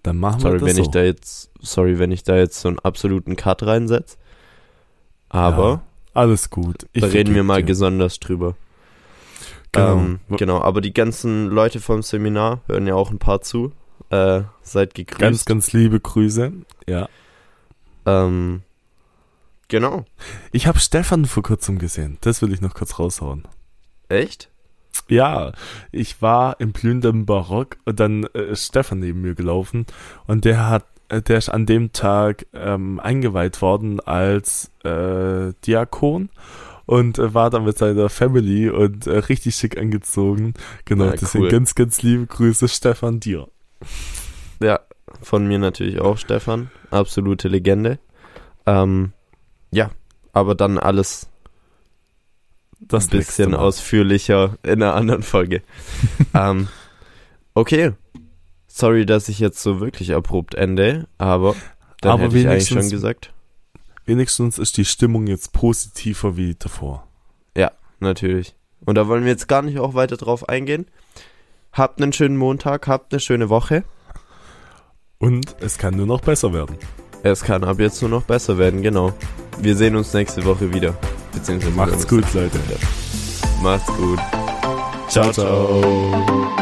Dann machen Sorry, wir das wenn so. ich da jetzt, sorry, wenn ich da jetzt so einen absoluten Cut reinsetze. Aber Ja, alles gut. Ich da reden wir mal dir. gesonders drüber. Genau. Ähm, genau, aber die ganzen Leute vom Seminar hören ja auch ein paar zu. Äh, seid gegrüßt. Ganz, ganz liebe Grüße. Ja. Ähm, genau. Ich habe Stefan vor kurzem gesehen. Das will ich noch kurz raushauen. Echt? Ja, ich war im blühenden Barock und dann äh, ist Stefan neben mir gelaufen und der hat, der ist an dem Tag ähm, eingeweiht worden als äh, Diakon und äh, war dann mit seiner Family und äh, richtig schick angezogen. Genau, Ja, deswegen cool. ganz, ganz liebe Grüße, Stefan, dir. Ja, von mir natürlich auch, Stefan. Absolute Legende. Ähm, ja, aber dann alles Das ein bisschen ausführlicher in einer anderen Folge. ähm, okay. Sorry, dass ich jetzt so wirklich abrupt ende, aber dann Aber hätte ich eigentlich wenigstens- schon gesagt. Wenigstens ist die Stimmung jetzt positiver wie davor. Natürlich. Und da wollen wir jetzt gar nicht auch weiter drauf eingehen. Habt einen schönen Montag, habt eine schöne Woche. Und es kann nur noch besser werden. Es kann ab jetzt nur noch besser werden, genau. Wir sehen uns nächste Woche wieder. Beziehungsweise Macht's gut, Leute. wieder. Macht's gut. Ciao, ciao.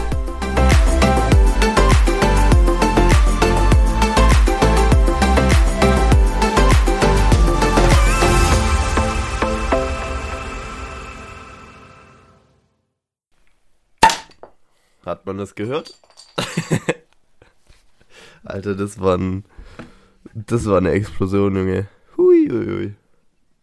Hat man das gehört? Alter, das war ein, das war eine Explosion, Junge. Hui, hui, hui.